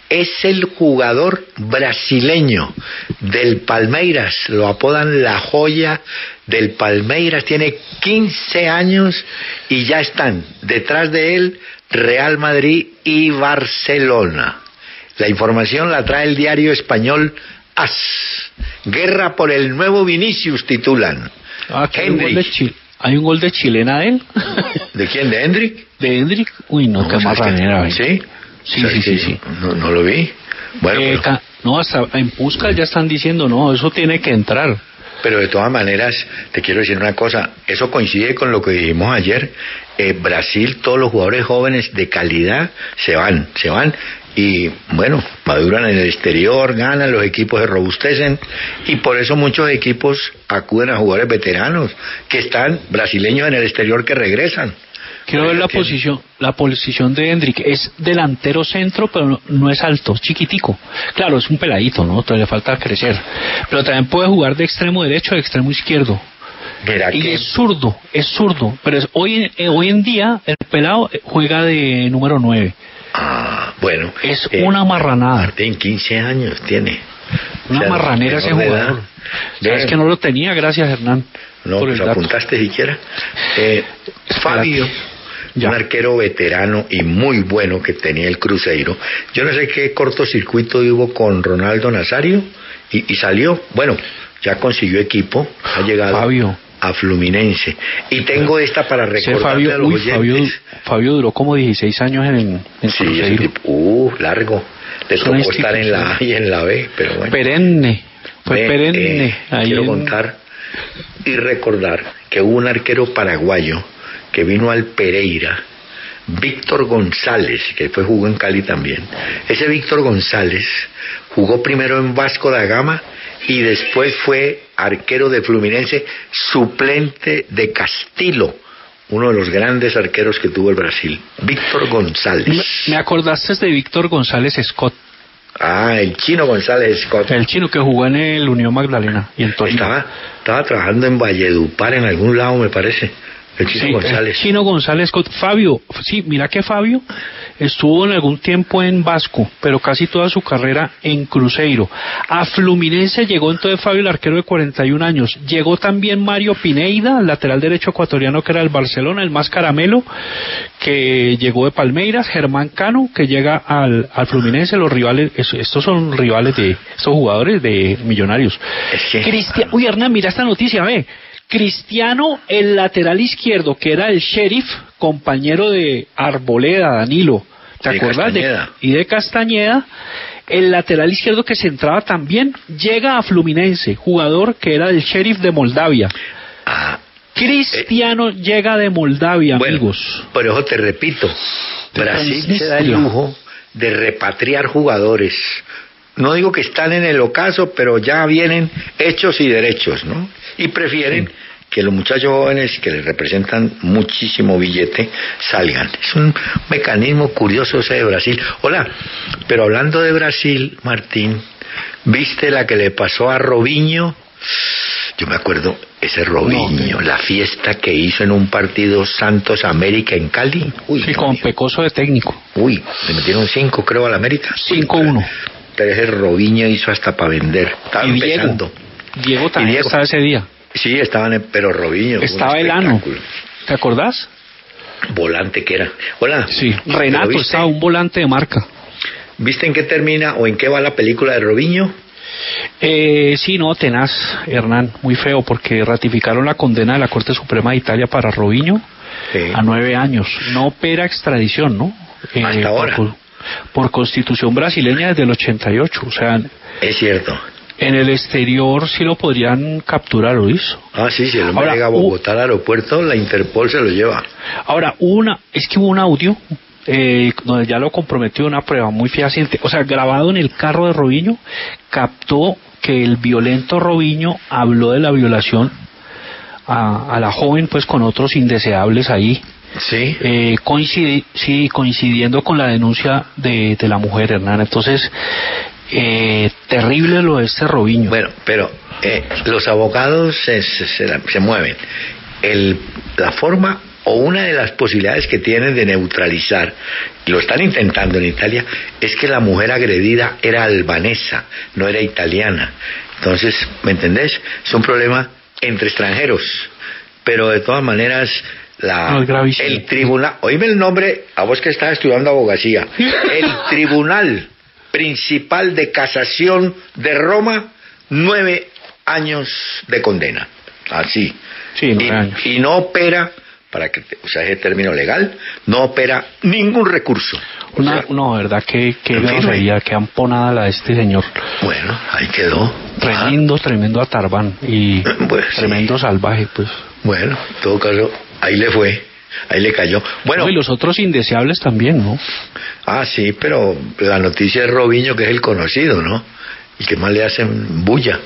Es el jugador brasileño del Palmeiras. Lo apodan la joya del Palmeiras. Tiene 15 años y ya están detrás de él Real Madrid y Barcelona. La información la trae el diario español AS. Guerra por el nuevo Vinicius titulan. Ah, hay, un gol de Hendrik. Chile. ¿Hay un gol de chilena de él? ¿De quién? ¿De Hendrik? ¿De Hendrik? Uy, no, qué ¿sabes marranera. qué? ¿Sí? Sí, ¿Sabes sí, sí, qué? sí. No, no lo vi. Bueno, Eh, pero, no, hasta en Puskas ya están diciendo, no, eso tiene que entrar. pero de todas maneras, te quiero decir una cosa. Eso coincide con lo que dijimos ayer. Eh, Brasil, todos los jugadores jóvenes de calidad se van, se van. Y bueno, maduran en el exterior, ganan, los equipos se robustecen. Y por eso muchos equipos acuden a jugadores veteranos que están brasileños en el exterior que regresan. Quiero ver la posición, la posición de Hendrik. Es delantero centro, pero no, no es alto, es chiquitico. Claro, es un peladito, ¿no? Todavía falta crecer. Pero también puede jugar de extremo derecho de extremo izquierdo. Mira Y que- es zurdo, es zurdo. Pero es- hoy, en- eh, hoy en día el pelado eh, juega de número 9. Ah, bueno. Es eh, una marranada. Martín, 15 años tiene. Una marranera ese jugador. Sabes que no lo tenía, gracias Hernán. No, pues dato. apuntaste siquiera. Eh, Fabio, un arquero veterano y muy bueno que tenía el Cruzeiro. Yo no sé qué cortocircuito hubo con Ronaldo Nazario y, y salió. Bueno, ya consiguió equipo, ha llegado Fabio. a Fluminense. Y tengo esta para Ese recordarle Fabio, a los uy. Fabio, Fabio duró como 16 años en, en Sí, Cruzeiro. tipo, uh, largo. Le Es tocó estar en la A y en la B, pero bueno. Perenne. Fue perenne. eh, quiero en- contar y recordar que hubo un arquero paraguayo que vino al Pereira, Víctor González, que fue jugó en Cali también. Ese Víctor González jugó primero en Vasco da Gama y después fue arquero de Fluminense, suplente de Castillo, uno de los grandes arqueros que tuvo el Brasil. Víctor González. Me, me acordaste de Víctor González Scott. Ah, el chino González Scott. El chino que jugó en el Unión Magdalena y en Torino. Estaba, estaba trabajando en Valledupar en algún lado, me parece. El chino Sí, González. el Chino González Scott. Fabio, sí, mira que Fabio estuvo en algún tiempo en Vasco, pero casi toda su carrera en Cruzeiro. A Fluminense llegó entonces Fabio, el arquero de 41 años. Llegó también Mario Pineida, lateral derecho ecuatoriano que era el Barcelona, el más caramelo, que llegó de Palmeiras. Germán Cano, que llega al, al Fluminense. Los rivales, es- estos son rivales de estos jugadores de Millonarios. Cristian, uy, Hernán, mira esta noticia, ve. Cristiano, el lateral izquierdo, que era el sheriff, compañero de Arboleda, Danilo. ¿Te De acuerdas? De- y de Castañeda, el lateral izquierdo que se entraba también, llega a Fluminense, jugador que era del sheriff de Moldavia. Ah, Cristiano llega de Moldavia, amigos. Pero eso te repito, Brasil ¿En se da el lujo de repatriar jugadores. No digo que están en el ocaso, pero ya vienen hechos y derechos, ¿no? Y prefieren que los muchachos jóvenes que les representan muchísimo billete salgan. Es un mecanismo curioso ese de Brasil. Hola, pero hablando de Brasil, Martín, ¿viste la que le pasó a Robinho? Yo me acuerdo ese Robinho, la fiesta que hizo en un partido Santos América en Cali. Uy, Sí, con Pecoso de técnico. Uy, le metieron cinco, creo, a la América. 5-1. Pero ese Robinho hizo hasta para vender. Estaba Y empezando. Diego también Diego. estaba ese día. Sí, estaban, en- pero Robinho. Estaba el ano. ¿Te acordás? Volante que era. Hola. Sí. ¿pero Renato estaba un volante de marca. ¿Viste en qué termina o en qué va la película de Robinho? Eh, sí, no, tenaz, Hernán, muy feo, porque ratificaron la condena de la Corte Suprema de Italia para Robinho a nueve años. No opera extradición, ¿no? Eh, Hasta ahora. Por, por constitución brasileña desde el 88. O sea, Es cierto. En el exterior sí lo podrían capturar, Luis. Ah, sí, si el hombre Ahora, llega a Bogotá al aeropuerto, la Interpol se lo lleva. Ahora, una, es que hubo un audio eh, donde ya lo comprometió una prueba muy fehaciente, o sea, grabado en el carro de Robinho, captó que el violento Robinho habló de la violación a, a la joven, pues con otros indeseables ahí. Sí. Eh, sí, coincidiendo con la denuncia de, de la mujer, Hernán. Entonces, eh, terrible lo de este Robinho. Bueno, pero eh, los abogados se, se- se se mueven. El, la forma o una de las posibilidades que tienen de neutralizar, y lo están intentando en Italia, es que la mujer agredida era albanesa, no era italiana. Entonces, ¿me entendés? Es un problema entre extranjeros. Pero de todas maneras, la, No, el tribunal, oíme el nombre, a vos que estás estudiando abogacía, el tribunal principal de casación de Roma, nueve años de condena. Así. Sí, y, años. y no opera, para que te- usar ese término legal, no opera ningún recurso. O Una, sea, no, verdad, que, fin, grosería, que amponada la de este señor. bueno, ahí quedó. Tremendo, tremendo Atarbán y (clears throat) Pues, sí. tremendo salvaje, pues. Bueno, en todo caso, ahí le fue, ahí le cayó. Bueno, No, y los otros indeseables también, ¿no? Ah, sí, pero la noticia de Robinho, que es el conocido, ¿no? El que más le hacen bulla.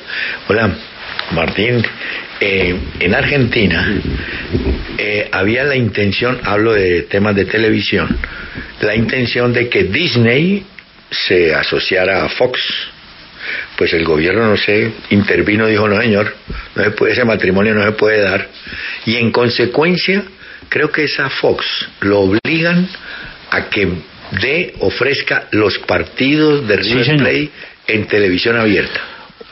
Hola, Martín. eh, en Argentina eh, había la intención, hablo de temas de televisión, la intención de que Disney se asociara a Fox. Pues el gobierno, no sé, intervino, dijo, no señor, no se puede, ese matrimonio no se puede dar. Y en consecuencia, creo que esa Fox lo obligan a que dé, ofrezca los partidos de River señor. Plate en televisión abierta.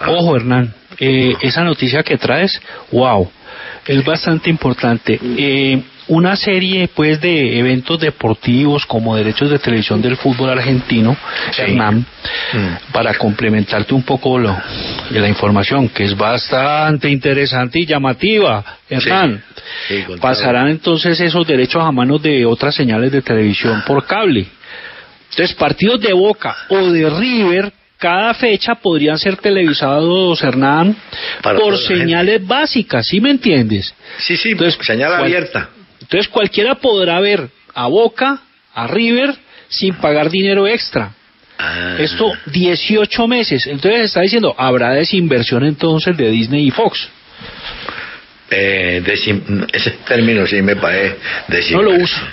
Ojo, Hernán, eh, esa noticia que traes, wow, es bastante importante. Eh, una serie pues de eventos deportivos como derechos de televisión del fútbol argentino, Hernán, para complementarte un poco lo, de la información, que es bastante interesante y llamativa, Hernán. Sí. Pasarán entonces esos derechos a manos de otras señales de televisión por cable. Entonces, partidos de Boca o de River, cada fecha podrían ser televisados, Hernán, Para por señales básicas, ¿sí me entiendes? Sí, sí, Entonces, señal abierta. Entonces, cualquiera podrá ver a Boca, a River, sin pagar dinero extra. Ah. Esto 18 meses. Entonces está diciendo, habrá desinversión entonces de Disney y Fox. Eh, ese término sí me parece No lo usan.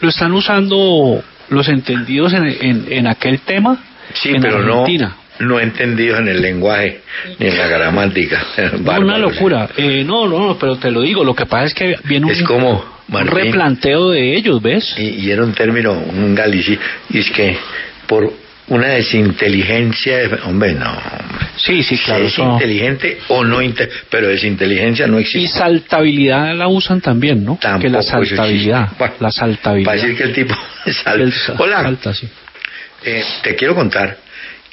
Lo están usando los entendidos en, en- en aquel tema Sí, en pero Argentina. no entendido en el lenguaje ni en la gramática. (laughs) No, una locura. Eh, no, no, no, pero te lo digo. Lo que pasa es que viene un, Es como, un Martín, replanteo de ellos, ¿ves? y, y era un término, un galici, y es que por una desinteligencia, de- hombre, no, hombre. Sí, sí, claro. es inteligente o no, inte- pero desinteligencia no Y existe. saltabilidad la usan también, ¿no? que la Tampoco saltabilidad. Bueno, La saltabilidad. Para decir que el tipo (laughs) sal- El sa- Hola, salta, sí. Eh, te quiero contar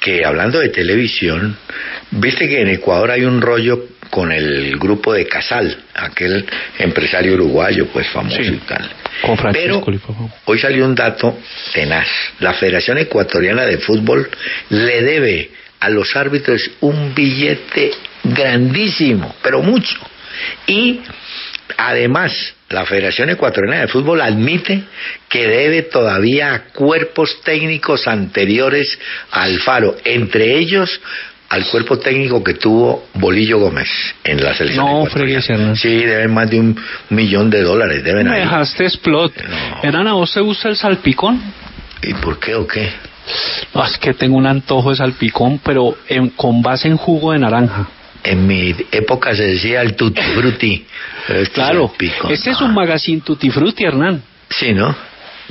que hablando de televisión, viste que en Ecuador hay un rollo con el grupo de Casal, aquel empresario uruguayo, pues famoso Sí, y tal. Con Francisco Pero hoy salió un dato tenaz. La Federación Ecuatoriana de Fútbol le debe a los árbitros un billete grandísimo, pero mucho. Y además, la Federación Ecuatoriana de Fútbol admite que debe todavía a cuerpos técnicos anteriores al Faro, entre ellos al cuerpo técnico que tuvo Bolillo Gómez en la selección No. Sí, deben más de un millón de dólares, deben Me ahí. dejaste explot. Hernán, ¿a vos te gusta el salpicón? ¿Y por qué o qué? No, es que tengo un antojo de salpicón, pero en- con base en jugo de naranja. En mi época se decía el tutti frutti. (laughs) pero este Claro, es pico. este es un magazine tutti frutti, Hernán. Sí, ¿no?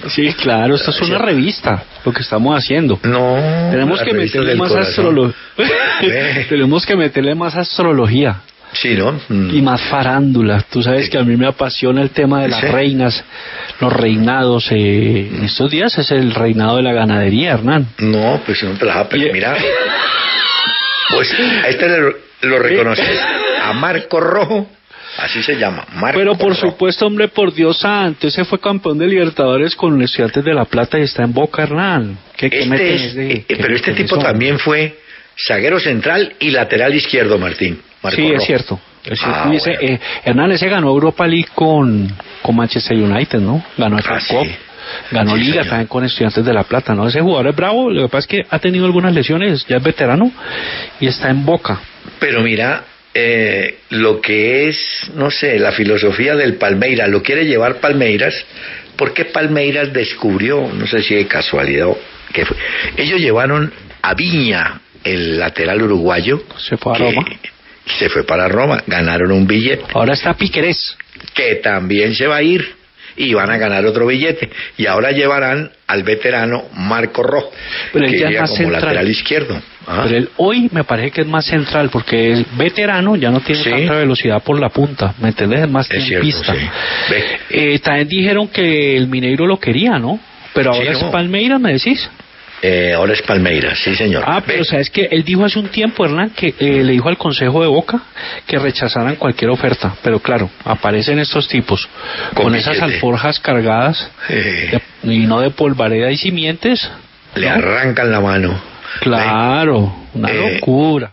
Sí, claro, esto es una revista, lo que estamos haciendo. No. Tenemos que meterle más astrología. (laughs) Tenemos que meterle más astrología Sí, ¿no? Mm. y más farándula. Tú sabes que a mí me apasiona el tema de las Sí. reinas, los reinados. eh, en estos días es el reinado de la ganadería, Hernán. No, pues no te las Mira. (laughs) Pues a este lo, lo reconoces. A Marco Rojo. Así se llama. Marco Pero por Rojo. supuesto, hombre, por Dios santo, ese fue campeón de Libertadores con los Estudiantes de La Plata y está en Boca, Hernán. ¿Qué, Este es- eh, qué pero este tipo también fue zaguero central y lateral izquierdo, Martín. Marco Sí, es cierto. Es cierto. Ah, Y ese, bueno. eh, Hernán, ese ganó Europa League con, con Manchester United, ¿no? Ganó el Ah, sí. Ganó Sí, Liga señor. también con Estudiantes de La Plata, ¿no? Ese jugador es bravo, lo que pasa es que ha tenido algunas lesiones, ya es veterano y está en Boca. Pero mira, eh, lo que es, no sé, la filosofía del Palmeiras, lo quiere llevar Palmeiras, porque Palmeiras descubrió, no sé si de casualidad fue, ellos llevaron a Viña, el lateral uruguayo, Se fue a que Roma. se fue para Roma, ganaron un billete, Ahora está Piquerés. que también se va a ir y van a ganar otro billete, y ahora llevarán al veterano Marco Rojo, Pero él que llega como central. lateral izquierdo. Ah. Pero él hoy me parece que es más central porque es veterano, ya no tiene Sí. tanta velocidad por la punta, ¿me entiendes? Es más Es cierto, sí. Ve. Eh, también dijeron que el Mineiro lo quería, ¿no? Pero Sí, ahora no. es Palmeiras, me decís. Eh, ahora es Palmeiras, sí señor. Ah, pero sabes que él dijo hace un tiempo, Hernán, que eh, le dijo al Consejo de Boca que rechazaran cualquier oferta. Pero claro, aparecen estos tipos con, Con esas alforjas cargadas Eh, de- y no de polvareda y simientes. le ¿no? arrancan la mano. Claro, una Eh, locura.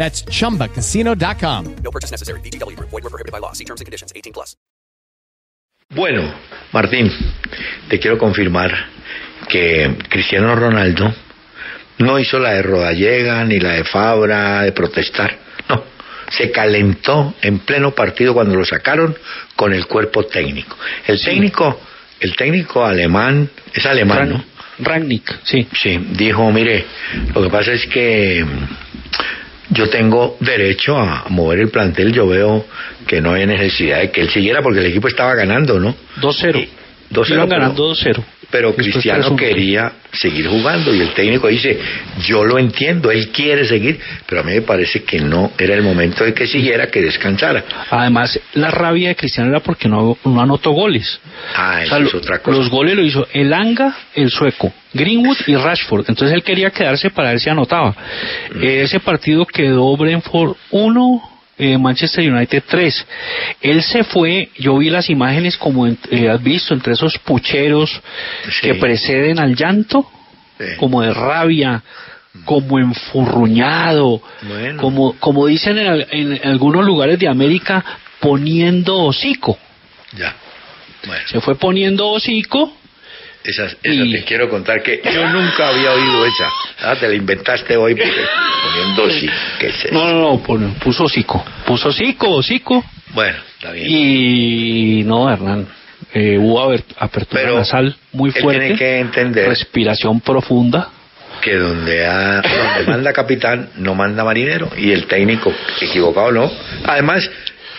That's chumbacasino.com. No purchase necessary. VGW Group. Void were prohibited by law. See terms and conditions. 18 plus. Bueno, Martín, te quiero confirmar que Cristiano Ronaldo no hizo la de Rodallega ni la de Fabra de protestar. No, se calentó en pleno partido cuando lo sacaron con el cuerpo técnico. El técnico, el técnico alemán, es alemán, ¿no? Rangnick, sí. Sí, dijo, mire, lo que pasa es que yo tengo derecho a mover el plantel, yo veo que no hay necesidad de que él siguiera porque el equipo estaba ganando, ¿no? 2-0. 2-0, Iban ganando 2-0. Pero Cristiano 3-1. quería seguir jugando y el técnico dice, yo lo entiendo, él quiere seguir, pero a mí me parece que no era el momento de que siguiera, que descansara. Además, la rabia de Cristiano era porque no, no anotó goles. Ah, O eso sea, es otra cosa. Los goles lo hizo el Anga, el sueco, Greenwood y Rashford. Entonces él quería quedarse para ver si anotaba. Mm. Ese partido quedó Brentford 1, eh, Manchester United 3. Él se fue, yo vi las imágenes como en- eh, has visto, entre esos pucheros que preceden al llanto, como de rabia, como enfurruñado, Bueno. como, como dicen en, en algunos lugares de América, poniendo hocico. Ya. Bueno, Se fue poniendo hocico. Esa, esa te quiero contar que yo nunca había oído esa. Ah, te la inventaste hoy porque poniendo sí. ¿Qué es? No, no, no, puso hocico. Puso hocico, hocico. Bueno, está bien. Y no, Hernán. eh, hubo apertura Pero nasal muy él fuerte. tiene que entender Respiración profunda. que donde, ha- donde manda capitán no manda marinero y el técnico equivocado no. Además,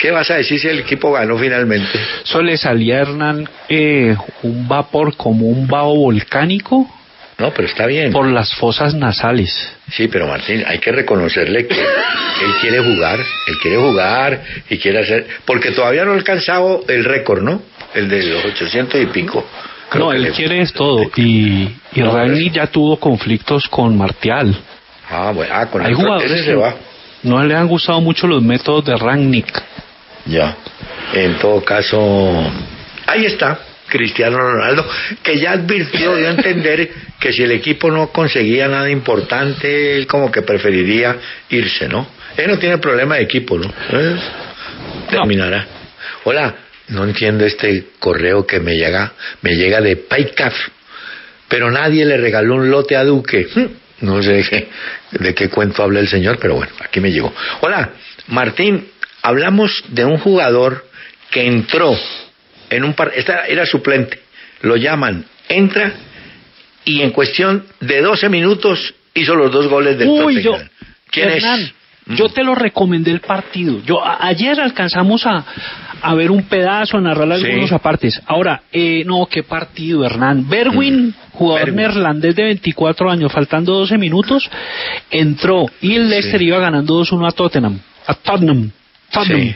¿qué vas a decir si el equipo ganó finalmente? Eso le salía a Hernán eh, un vapor como un vaho volcánico. No, pero está bien. Por las fosas nasales. Sí, pero Martín, hay que reconocerle que él quiere jugar, él quiere jugar y quiere hacer, porque todavía no ha alcanzado el récord, ¿no? El de los 800 y pico. Creo no, él le- quiere es todo. Y, y No, Ragni ya tuvo conflictos con Martial. Ah, bueno, ah, con Hay el jugadores se va. no le han gustado mucho los métodos de Rangnick. Ya. En todo caso, ahí está Cristiano Ronaldo, que ya advirtió, dio a entender que si el equipo no conseguía nada importante, él como que preferiría irse, ¿no? Él no tiene problema de equipo, ¿no? Eh, Terminará. Hola, no entiendo este correo que me llega, me llega de PayCaf, pero nadie le regaló un lote a Duque. Hmm, No sé de qué, de qué cuento habla el señor, pero bueno, aquí me llegó. Hola, Martín, hablamos de un jugador que entró en un par, esta era suplente, lo llaman, entra y en cuestión de 12 minutos hizo los dos goles del Uy, yo. ¿Quién Hernán, es? yo te lo recomendé el partido. Yo a- ayer alcanzamos a, a ver un pedazo, a narrar Sí. algunos apartes. Ahora, eh, no, qué partido, Hernán. Berwin, jugador Berwin. neerlandés de 24 años, faltando 12 minutos, entró y el Leicester iba ganando 2-1 a Tottenham. A Tottenham. Tottenham. Sí.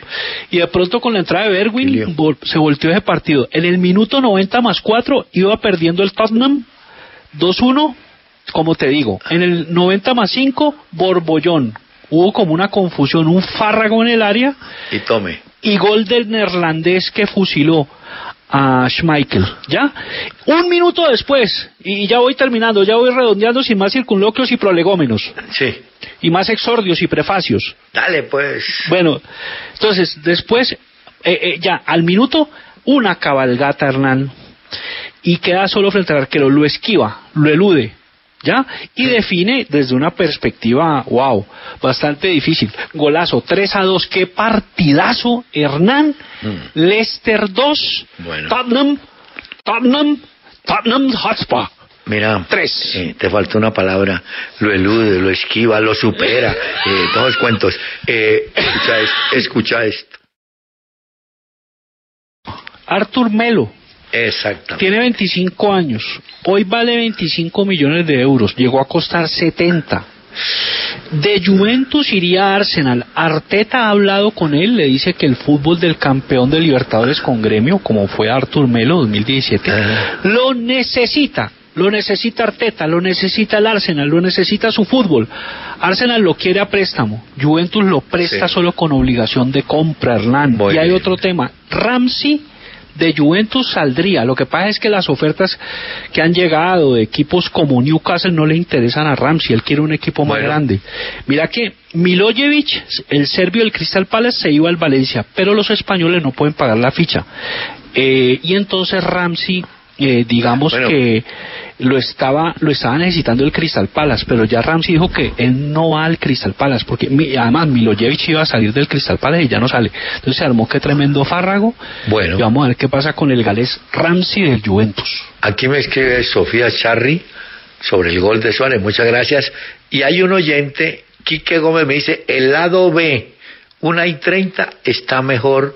Y de pronto con la entrada de Berwin vol- se volteó ese partido. En el minuto 90 más 4 iba perdiendo el Tottenham 2-1, como te digo. En el 90 más 5, Borbollón. Hubo como una confusión, un fárrago en el área Y tome. y gol del neerlandés que fusiló a Schmeichel. ¿Ya? Un minuto después, y ya voy terminando, ya voy redondeando sin más circunloquios y prolegómenos. Sí. Y más exordios y prefacios. Dale, pues. Bueno, entonces, después, eh, eh, ya, al minuto, una cabalgata, Hernán, y queda solo frente al arquero, lo esquiva, lo elude, ¿ya? Y define desde una perspectiva, wow, bastante difícil. Golazo, 3 a 2, qué partidazo, Hernán, Leicester 2, Bueno. Tottenham, Tottenham, Tottenham Hotspur. Mira, eh, te falta una palabra, lo elude, lo esquiva, lo supera, (laughs) eh, todos cuentos. Eh, escucha, es- escucha esto. Arthur Melo. Exactamente. Tiene 25 años. Hoy vale 25 millones de euros. Llegó a costar 70. De Juventus iría a Arsenal. Arteta ha hablado con él, le dice que el fútbol del campeón de Libertadores con gremio, como fue Artur Melo 2017, lo necesita. Lo necesita Arteta, lo necesita el Arsenal, lo necesita su fútbol. Arsenal lo quiere a préstamo. Juventus lo presta Sí. solo con obligación de compra, Hernán. Muy y hay bien. otro tema. Ramsey de Juventus saldría. Lo que pasa es que las ofertas que han llegado de equipos como Newcastle no le interesan a Ramsey. Él quiere un equipo más grande. Mira que Milojevic, el serbio del Crystal Palace, se iba al Valencia, pero los españoles no pueden pagar la ficha. Eh, y entonces Ramsey eh, digamos que lo estaba lo estaba necesitando el Crystal Palace, pero ya Ramsey dijo que él no va al Crystal Palace, porque mi- además Milojevic iba a salir del Crystal Palace y ya no sale. Entonces se armó que tremendo fárrago. Bueno. Y vamos a ver qué pasa con el galés Ramsey del Juventus. Aquí me escribe Sofía Charri sobre el gol de Suárez, muchas gracias. Y hay un oyente, Quique Gómez, me dice, el lado B, una y 30 está mejor.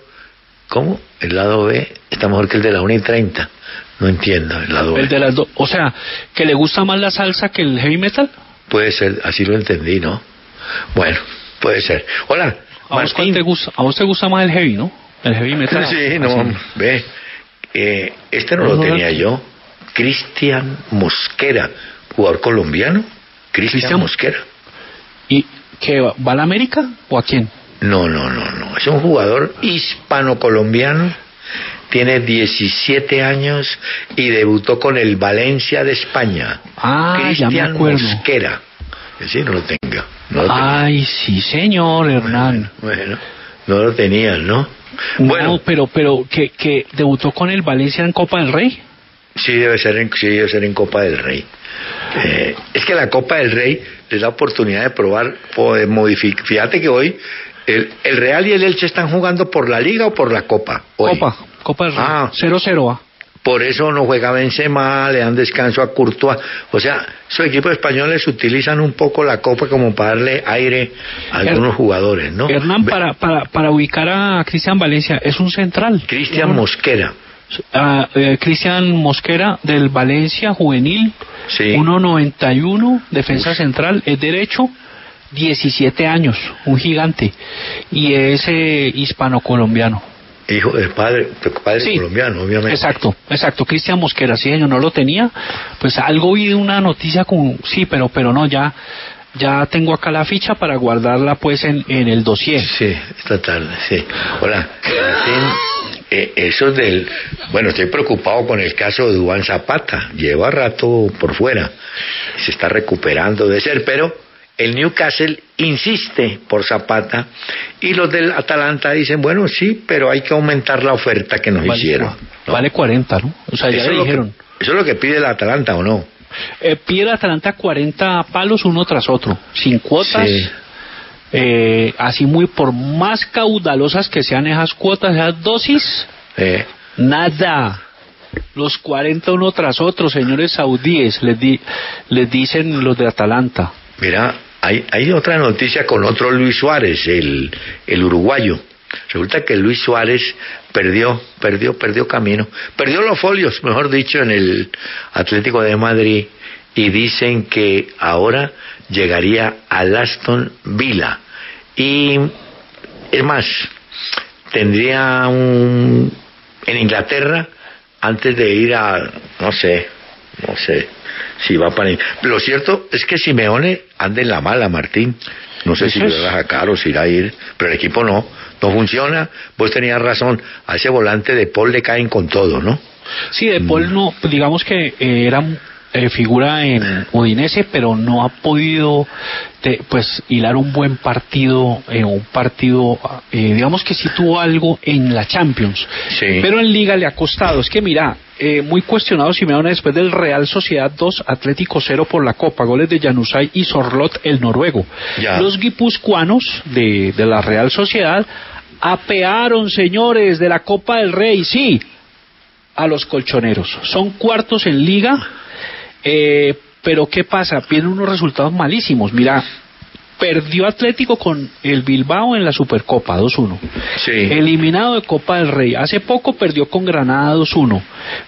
¿Cómo? El lado B está mejor que el de la 1 y 30. No entiendo, el lado B. El de las dos, o sea, que le gusta más la salsa que el heavy metal. Puede ser, así lo entendí, ¿no? Bueno, puede ser. Hola, ¿A vos, cuál te gusta? ¿A vos te gusta más el heavy, no? El heavy metal. (laughs) Sí, no, Así. ve. Eh, este no No, lo tenía no. yo. Cristian Mosquera, jugador colombiano. Cristian Mosquera. ¿Y que va va a la América o a quién? No, no, no, no. Es un jugador hispano-colombiano. Tiene 17 años y debutó con el Valencia de España. Ah, ya me Cristian acuerdo. Mosquera. Sí, no lo tenga. No lo tenía. Ay, sí, señor, Hernán. Bueno, no lo tenías, ¿no? Bueno, pero, pero que, que debutó con el Valencia en Copa del Rey. Sí, debe ser en, sí, debe ser en Copa del Rey. Eh, es que la Copa del Rey les da oportunidad de probar, modificar. Fíjate que hoy el, el Real y el Elche están jugando por la Liga o por la Copa. Hoy. Copa, Copa del Rey. Ah. 0-0 va. Por eso no juega Benzema, le dan descanso a Courtois. O sea, esos equipos españoles utilizan un poco la Copa como para darle aire a algunos jugadores, ¿no? Hernán, para, para, para ubicar a Cristian Valencia, es un central. Cristian Mosquera. Ah, eh, Cristian Mosquera del Valencia Juvenil, Sí. 1.91, defensa central, es derecho, 17 años, un gigante, y es eh, hispano-colombiano. Hijo del padre, tu padre Sí. colombiano, obviamente. Exacto, exacto, Cristian Mosquera, sí, yo no lo tenía, pues algo vi de una noticia con, sí, pero, pero no, ya, ya tengo acá la ficha para guardarla pues en, en el dossier. Sí, esta tarde, sí. Hola, Martín, eh, eso del... Bueno, estoy preocupado con el caso de Duan Zapata. Lleva rato por fuera. Se está recuperando de ser, pero el Newcastle insiste por Zapata y los del Atalanta dicen, bueno, sí, pero hay que aumentar la oferta que nos Vale, hicieron. Vale 40, ¿no? O sea, ya Eso le que- dijeron. eso es lo que pide el Atalanta, ¿o no? Eh, pide el Atalanta 40 palos uno tras otro, sin cuotas. Sí. eh, así muy por más caudalosas que sean esas cuotas, esas dosis, Eh, nada. Los 40 uno tras otro, señores saudíes, les, di- les dicen los de Atalanta. Mira, hay, hay otra noticia con otro Luis Suárez, el, el uruguayo. Resulta que Luis Suárez perdió, perdió, perdió camino, perdió los folios, mejor dicho, en el Atlético de Madrid y dicen que ahora llegaría al Aston Villa. Y es más, tendría un en Inglaterra antes de ir a no sé, no sé si va para lo cierto es que Simeone anda en la mala Martín. No sé si lo va a sacar o si irá a ir pero el equipo no. No funciona. Vos tenías razón. A ese volante de Paul le caen con todo ¿no? Sí, De Paul no, digamos que eh, era eh, figura en Udinese, pero no ha podido te- pues hilar un buen partido, en un partido, eh, digamos que sí tuvo algo en la Champions, Sí. pero en Liga le ha costado. Es que mira, eh, muy cuestionado Simeone después del Real Sociedad 2, Atlético 0 por la Copa, goles de Januzaj y Sorlot, el noruego. Ya. Los guipuzcoanos de, de la Real Sociedad apearon, señores, de la Copa del Rey, sí, a los colchoneros. Son cuartos en liga, eh, pero ¿qué pasa? Vienen unos resultados malísimos. Mira, perdió Atlético con el Bilbao en la Supercopa 2-1. Sí. Eliminado de Copa del Rey. Hace poco perdió con Granada 2-1.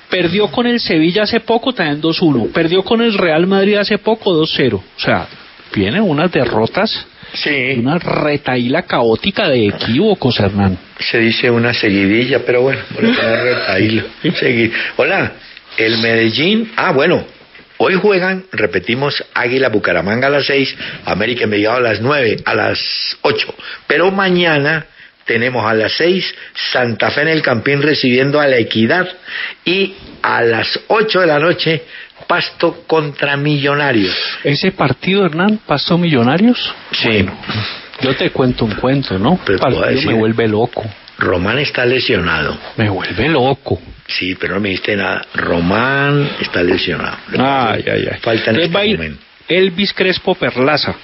Perdió con el Sevilla hace poco también 2-1. Perdió con el Real Madrid hace poco 2-0. O sea, vienen unas derrotas. Sí. Una retaíla caótica de equívocos, Hernán. se dice una seguidilla, pero bueno, por. (laughs) Segui- Hola, el Medellín, ah, bueno, hoy juegan, repetimos, Águila Bucaramanga a las 6, América Envigado a las 9, a las 8, pero mañana tenemos a las 6 Santa Fe en el Campín recibiendo a la Equidad y a las 8 de la noche Pasto contra Millonarios. Ese partido, Hernán, pasó Millonarios. Sí. Yo te cuento un cuento, ¿no? Pero partido me vuelve loco. Román está lesionado. Me vuelve loco. Sí, pero no me dijiste nada. Román está lesionado. Ay, ay, ay. Falta en este. Elvis Crespo Perlaza.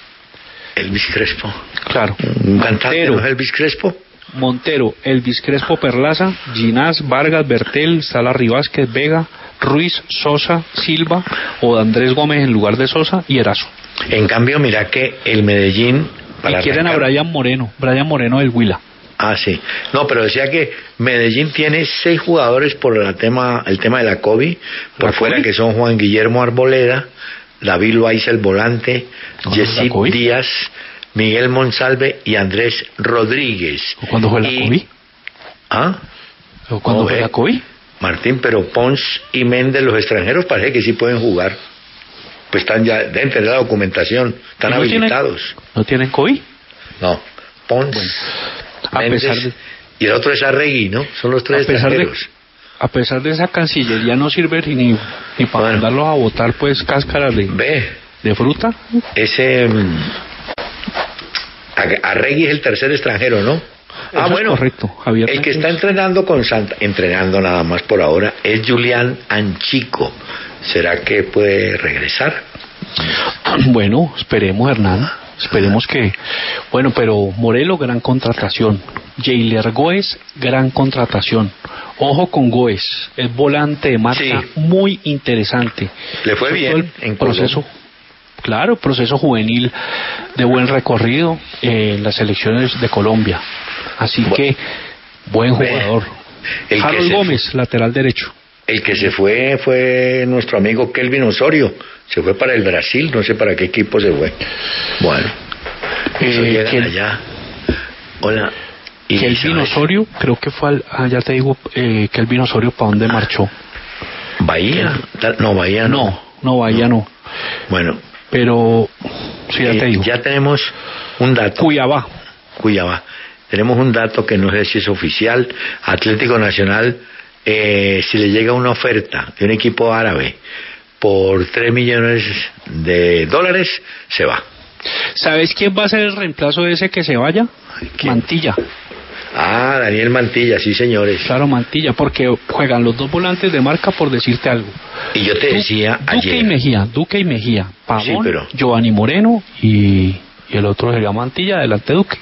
Elvis Crespo. Claro. Un cantante, Montero. ¿no es Elvis Crespo? Montero, Elvis Crespo Perlaza, Ginás, Vargas, Bertel, Sala Rivásquez, Vega, Ruiz, Sosa, Silva o de Andrés Gómez en lugar de Sosa y Erazo. En cambio, mira que el Medellín... y quieren a Brian Moreno, Brian Moreno del Huila. Ah, sí. No, pero decía que Medellín tiene seis jugadores por la tema, el tema de la COVID, por ¿La fuera COVID? que son Juan Guillermo Arboleda, David Loaiza el volante, ¿Cuándo fue la Yesid COVID? Díaz, Miguel Monsalve y Andrés Rodríguez. ¿Cuándo fue la Y- COVID? ¿Ah? ¿Cuándo fue eh, la COVID? Martín, pero Pons y Méndez, los extranjeros, parece que sí pueden jugar. Pues están ya, deben tener la documentación, están ¿Y no tienen- habilitados. ¿No tienen COVID? No, Pons, a Méndez, pesar de- y el otro es Arregui, ¿no? Son los tres a pesar de, extranjeros. a pesar de esa cancillería no sirve ni, ni para mandarlos a votar pues cáscaras de, de fruta. Ese mm, Arregui es el tercer extranjero, ¿no? Eso ah, bueno, correcto, Javier el que está entrenando con Santa, entrenando nada más por ahora, es Julián Anchico. ¿Será que puede regresar? (clears throat) Bueno, esperemos, Hernán. Esperemos que. Bueno, pero Morelo, gran contratación. Jailer Goes, gran contratación. Ojo con Goes, es volante de marca muy interesante. Le fue Sobre bien el en proceso. Claro, proceso juvenil de buen recorrido en las elecciones de Colombia. Así que, buen jugador. el Harold Gómez, lateral derecho. El que se fue fue nuestro amigo Kelvin Osorio. Se fue para el Brasil, no sé para qué equipo se fue. Bueno, eso Eh, llegan allá. Hola. Y Kelvin. Osorio, creo que fue al, ah, ya te digo, eh, Kelvin Osorio, ¿para dónde marchó? Bahía. Tal- No, Bahía no. No, no, Bahía no. Bueno. Pero, sí, ya eh, te digo. Ya tenemos un dato. Cuyabá. Cuyabá. Tenemos un dato que no sé si es oficial. Atlético Nacional, eh, si le llega una oferta de un equipo árabe por 3 millones de dólares, se va. ¿Sabes quién va a ser el reemplazo de ese que se vaya? Mantilla. Ah, Daniel Mantilla, sí señores. Claro, Mantilla, porque juegan los dos volantes de marca por decirte algo. Y yo te Du- decía Duque ayer. y Mejía, Duque y Mejía, Pavón, Sí, pero- Giovanni Moreno y, y el otro sería Mantilla, adelante Duque.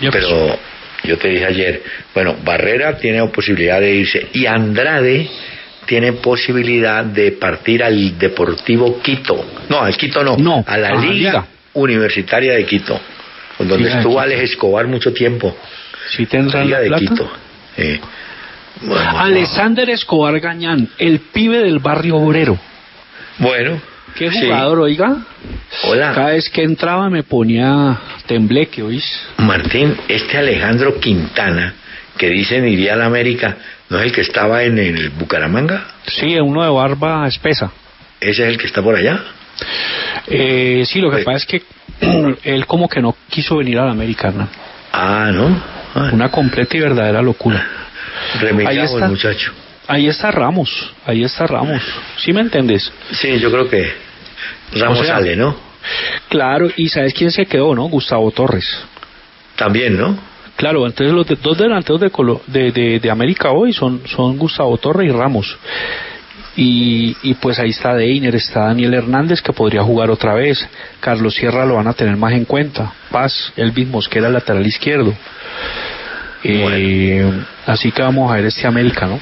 Pero yo te dije ayer, bueno, Barrera tiene posibilidad de irse y Andrade tiene posibilidad de partir al Deportivo Quito. No, al Quito no, a la a la Liga, Liga. Universitaria de Quito, donde Liga estuvo. Alex Escobar mucho tiempo. ¿Sí tendrán Liga la de plata? Quito. Eh, bueno, Alexander Escobar Gañán, el pibe del barrio obrero. bueno, Qué sí. jugador, oiga. Hola. Cada vez que entraba me ponía tembleque, ¿oís? Martín, este Alejandro Quintana, que dicen iría a la América, ¿no es el que estaba en el Bucaramanga? Sí, uno de barba espesa. ¿Ese es el que está por allá? Eh, sí, lo que pasa es que (clears throat) él como que no quiso venir a la América, Hernán. Ah, ¿no? Ah. Una completa y verdadera locura. Está. el muchacho. Ahí está Ramos, ahí está Ramos. ¿Sí me entiendes? Sí, yo creo que Ramos O sea, sale, ¿no? Claro, y ¿sabes quién se quedó, no? Gustavo Torres. También, ¿no? Claro, entonces los de- dos delanteros de, Colo- de, de, de América hoy son, son Gustavo Torres y Ramos. Y, y pues ahí está Deiner, está Daniel Hernández que podría jugar otra vez. Carlos Sierra lo van a tener más en cuenta. Paz, Elvis Mosquera, lateral izquierdo. Eh, Así que vamos a ver este América, ¿no?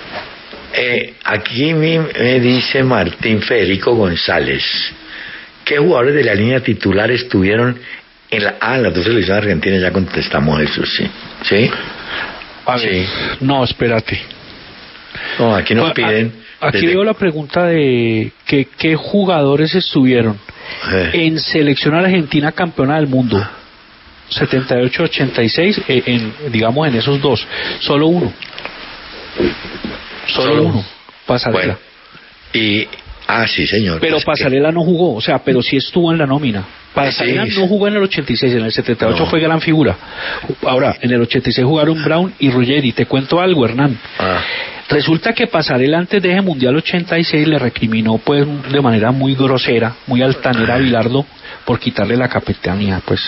Eh, aquí me, me dice Martín Federico González. ¿Qué jugadores de la línea titular estuvieron en la... Ah, las dos selecciones argentinas ya contestamos eso, sí. ¿Sí? A ver, no, espérate. No, aquí nos Ah, piden... ah, Aquí desde- veo la pregunta de que, qué jugadores estuvieron Eh, en selección argentina campeona del mundo. 78-86, eh, en, digamos en esos dos. Solo uno. Solo, Solo uno. Pasarela. Bueno, y... Ah, sí, señor. pero que- Pasarela no jugó, o sea, pero sí estuvo en la nómina. Pasarela Sí. no jugó en el 86, en el 78 No. fue gran figura. Ahora, en el 86 jugaron Brown y Ruggeri. Te cuento algo, Hernán. Ah, Resulta que Pasarela antes de ese Mundial 86 le recriminó pues de manera muy grosera, muy altanera a Bilardo por quitarle la capitanía pues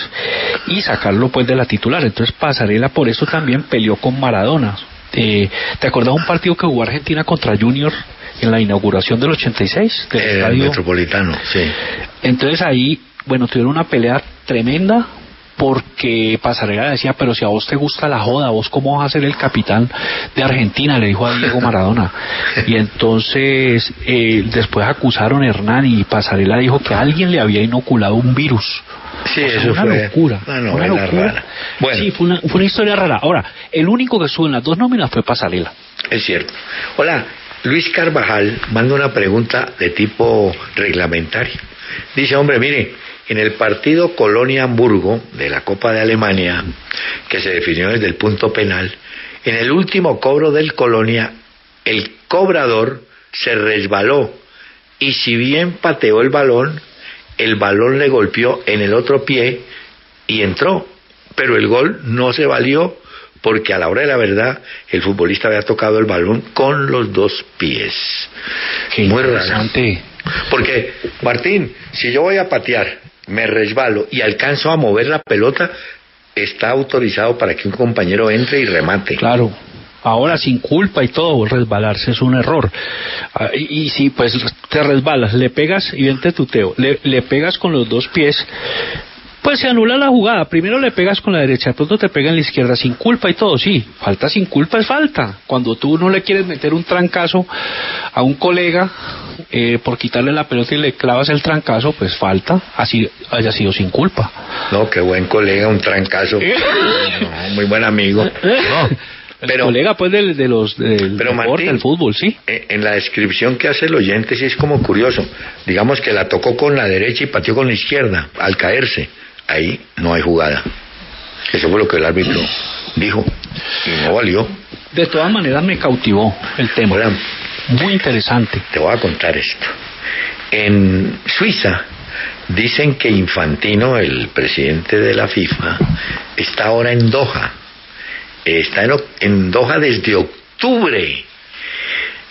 y sacarlo pues de la titular. Entonces Pasarela por eso también peleó con Maradona. Eh, ¿Te acuerdas un partido que jugó Argentina contra Junior en la inauguración del 86? Del El estadio? Metropolitano, sí. Entonces ahí, bueno, tuvieron una pelea tremenda porque Pasarela decía, pero si a vos te gusta la joda, vos cómo vas a ser el capitán de Argentina, le dijo a Diego (laughs) Maradona. Y entonces eh, después acusaron a Hernán y Pasarela dijo que alguien le había inoculado un virus. Sí, O sea, eso una fue locura. una locura. rara. Bueno. Sí, fue una, fue una historia rara. Ahora, el único que estuvo en las dos nóminas fue Pasarela. Es cierto. Hola, Luis Carvajal manda una pregunta de tipo reglamentario. Dice, hombre, mire, en el partido Colonia-Hamburgo de la Copa de Alemania, que se definió desde el punto penal, en el último cobro del Colonia, el cobrador se resbaló y si bien pateó el balón, el balón le golpeó en el otro pie y entró, pero el gol no se valió porque a la hora de la verdad el futbolista había tocado el balón con los dos pies. Muy raro. interesante. Porque, Martín, si yo voy a patear, me resbalo y alcanzo a mover la pelota, está autorizado para que un compañero entre y remate. Claro. Ahora sin culpa y todo, resbalarse es un error. Ah, y, y si pues te resbalas, le pegas, y vente tuteo, le, le pegas con los dos pies, pues se anula la jugada. Primero le pegas con la derecha, de pronto te pega en la izquierda sin culpa y todo, sí. Falta sin culpa es falta. Cuando tú no le quieres meter un trancazo a un colega eh, por quitarle la pelota y le clavas el trancazo, pues falta, así haya sido sin culpa. No, qué buen colega, un trancazo. No, muy buen amigo. No, Pero, colega pues del, de los del Pero, deporte, Martín, del fútbol, sí. eh, en la descripción que hace el oyente sí es como curioso. Digamos que la tocó con la derecha y pateó con la izquierda al caerse. Ahí no hay jugada. Eso fue lo que el árbitro dijo. Y no valió. De todas maneras me cautivó el tema. Muy interesante. te voy a contar esto. En Suiza dicen que Infantino, el presidente de la FIFA, está ahora en Doha. Está en, en Doha desde octubre.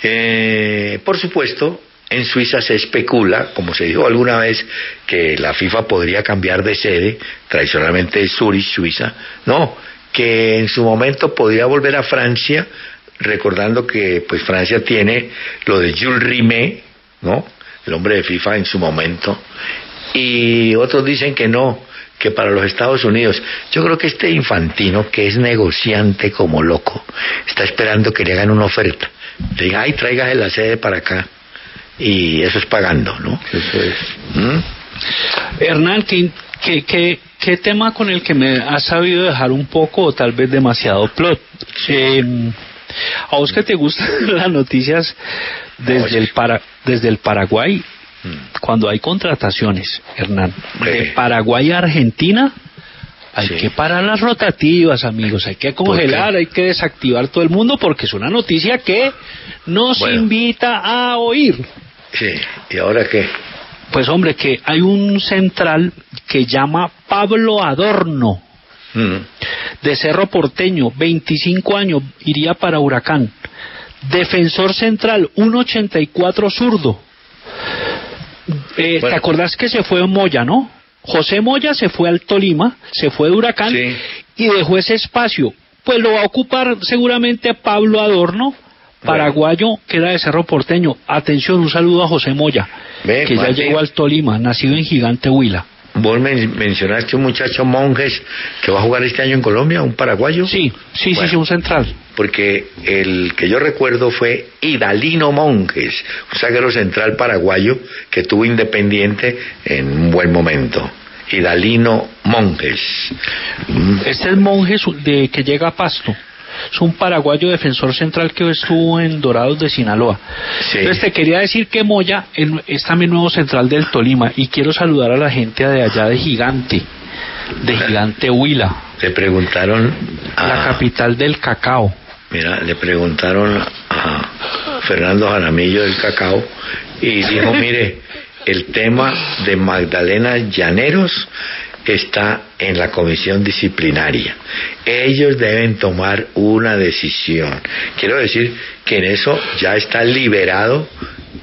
Eh, por supuesto, en Suiza se especula, como se dijo alguna vez, que la FIFA podría cambiar de sede, tradicionalmente Zurich, Suiza. No, que en su momento podría volver a Francia, recordando que pues Francia tiene lo de Jules Rimet, ¿no? El hombre de FIFA en su momento. Y otros dicen que no, que para los Estados Unidos. Yo creo que este infantino, que es negociante como loco, está esperando que le hagan una oferta. Le diga, ay, tráigase la sede para acá. Y eso es pagando, ¿no? Eso es. ¿Mm? Hernán, ¿qué, qué, qué, qué tema con el que me has sabido dejar un poco o tal vez demasiado plot? Eh, a vos que te gustan (laughs) las noticias desde el, para, desde el Paraguay, cuando hay contrataciones, Hernán, de. Paraguay a Argentina, hay Sí. que parar las rotativas, amigos, hay que congelar, hay que desactivar todo el mundo porque es una noticia que nos Bueno. invita a oír. Sí. ¿Y ahora qué? Pues hombre, que hay un central que llama Pablo Adorno, Mm. de Cerro Porteño, 25 años, iría para Huracán. Defensor central, 1.84 zurdo. Eh, ¿Te Bueno. acordás que se fue Moya, no? José Moya se fue al Tolima, se fue de Huracán Sí. y dejó ese espacio. Pues lo va a ocupar seguramente Pablo Adorno, paraguayo, que era de Cerro Porteño. Atención, un saludo a José Moya, Ve, que ya llegó al Tolima, nacido en Gigante Huila. Vos men- mencionaste un muchacho Monjes que va a jugar este año en Colombia, un paraguayo. Sí, sí, sí, Bueno. sí, un central. porque el que yo recuerdo fue Idalino Monjes, un zaguero central paraguayo que tuvo Independiente en un buen momento. Idalino Monjes. Este es monje su- de que llega a Pasto. Es un paraguayo defensor central que estuvo en Dorados de Sinaloa. Sí. Entonces te quería decir que Moya es también nuevo central del Tolima y quiero saludar a la gente de allá de Gigante, de Gigante Huila, Le preguntaron la a, capital del cacao. mira, le preguntaron a Fernando Jaramillo del Cacao y dijo, (laughs) mire, el tema de Magdalena Llaneros está en la comisión disciplinaria. Ellos deben tomar una decisión. Quiero decir que en eso ya está liberado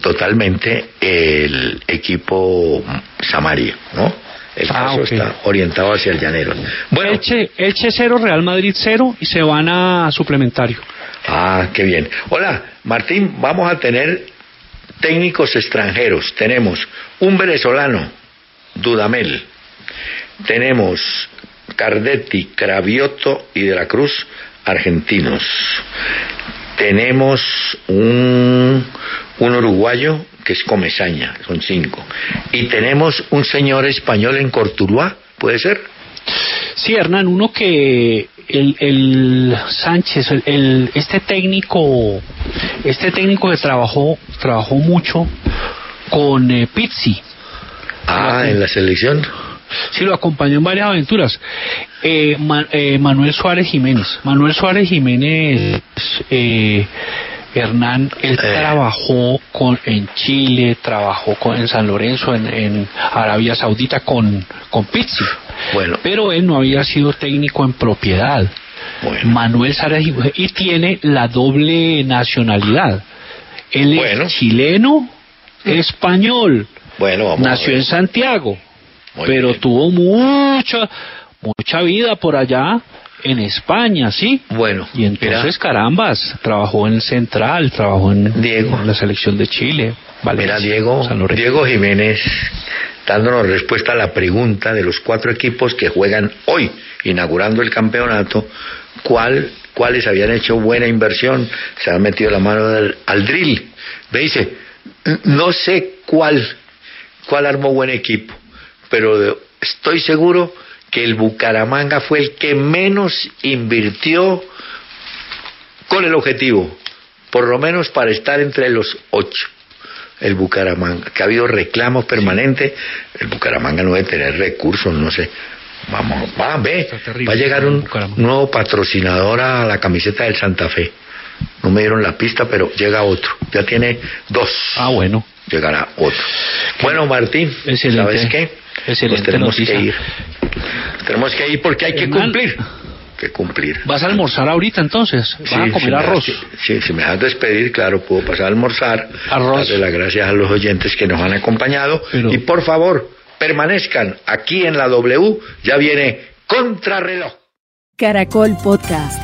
totalmente el equipo Samaria, ¿no? El Ah, caso está orientado hacia el llanero. Bueno, Elche cero, Real Madrid cero y se van a suplementario. Ah, qué bien. Hola, Martín, vamos a tener técnicos extranjeros. Tenemos un venezolano, Dudamel. Tenemos Cardetti, Cravioto y de la Cruz, argentinos. Tenemos un, un uruguayo que es Comesaña, son cinco. Y tenemos un señor español en Cortuluá, ¿puede ser? Sí, Hernán, uno que el, el Sánchez, el, el- este técnico, este técnico que trabajó, trabajó mucho con eh, Pizzi. Ah, en la selección. Sí, lo acompañó en varias aventuras. Eh, eh, Manuel Suárez Jiménez. Manuel Suárez Jiménez, eh, Hernán, él trabajó con, en Chile, trabajó con, en San Lorenzo, en, en Arabia Saudita con, con Pizzi. Bueno. Pero él no había sido técnico en propiedad. Manuel Suárez Jiménez, y tiene la doble nacionalidad. Él es chileno, español. Bueno, vamos a Nació ver. en Santiago, Muy pero bien. tuvo mucha, mucha vida por allá en España, ¿sí? Bueno, Y entonces, carambas, trabajó en Central, trabajó en, Diego. en la selección de Chile. Valencia, Mira, Diego. Diego Jiménez, dándonos respuesta a la pregunta de los cuatro equipos que juegan hoy, inaugurando el campeonato, ¿cuál, ¿cuáles habían hecho buena inversión? Se han metido la mano del- al drill. Me dice, "N- no sé cuál, cuál armó buen equipo, pero estoy seguro que el Bucaramanga fue el que menos invirtió con el objetivo, por lo menos para estar entre los ocho. El Bucaramanga, que ha habido reclamos permanentes, el Bucaramanga no debe tener recursos, no sé. Vamos, va, ve, va a llegar un nuevo patrocinador a la camiseta del Santa Fe. No me dieron la pista, pero llega otro. Ya tiene dos. Ah, bueno. Llegará otro. Bueno, Martín, Excelente. ¿sabes qué? Excelente Pues tenemos noticia. que ir. Tenemos que ir porque hay que Hernán. cumplir. Que cumplir. ¿Vas a almorzar ahorita entonces? ¿Vas a Sí, comer si me arroz? das- sí, si me das despedir, claro, puedo pasar a almorzar. Arroz. Darle las gracias a los oyentes que nos han acompañado. Y por favor, permanezcan aquí en la W. Ya viene Contrarreloj. Caracol Podcast.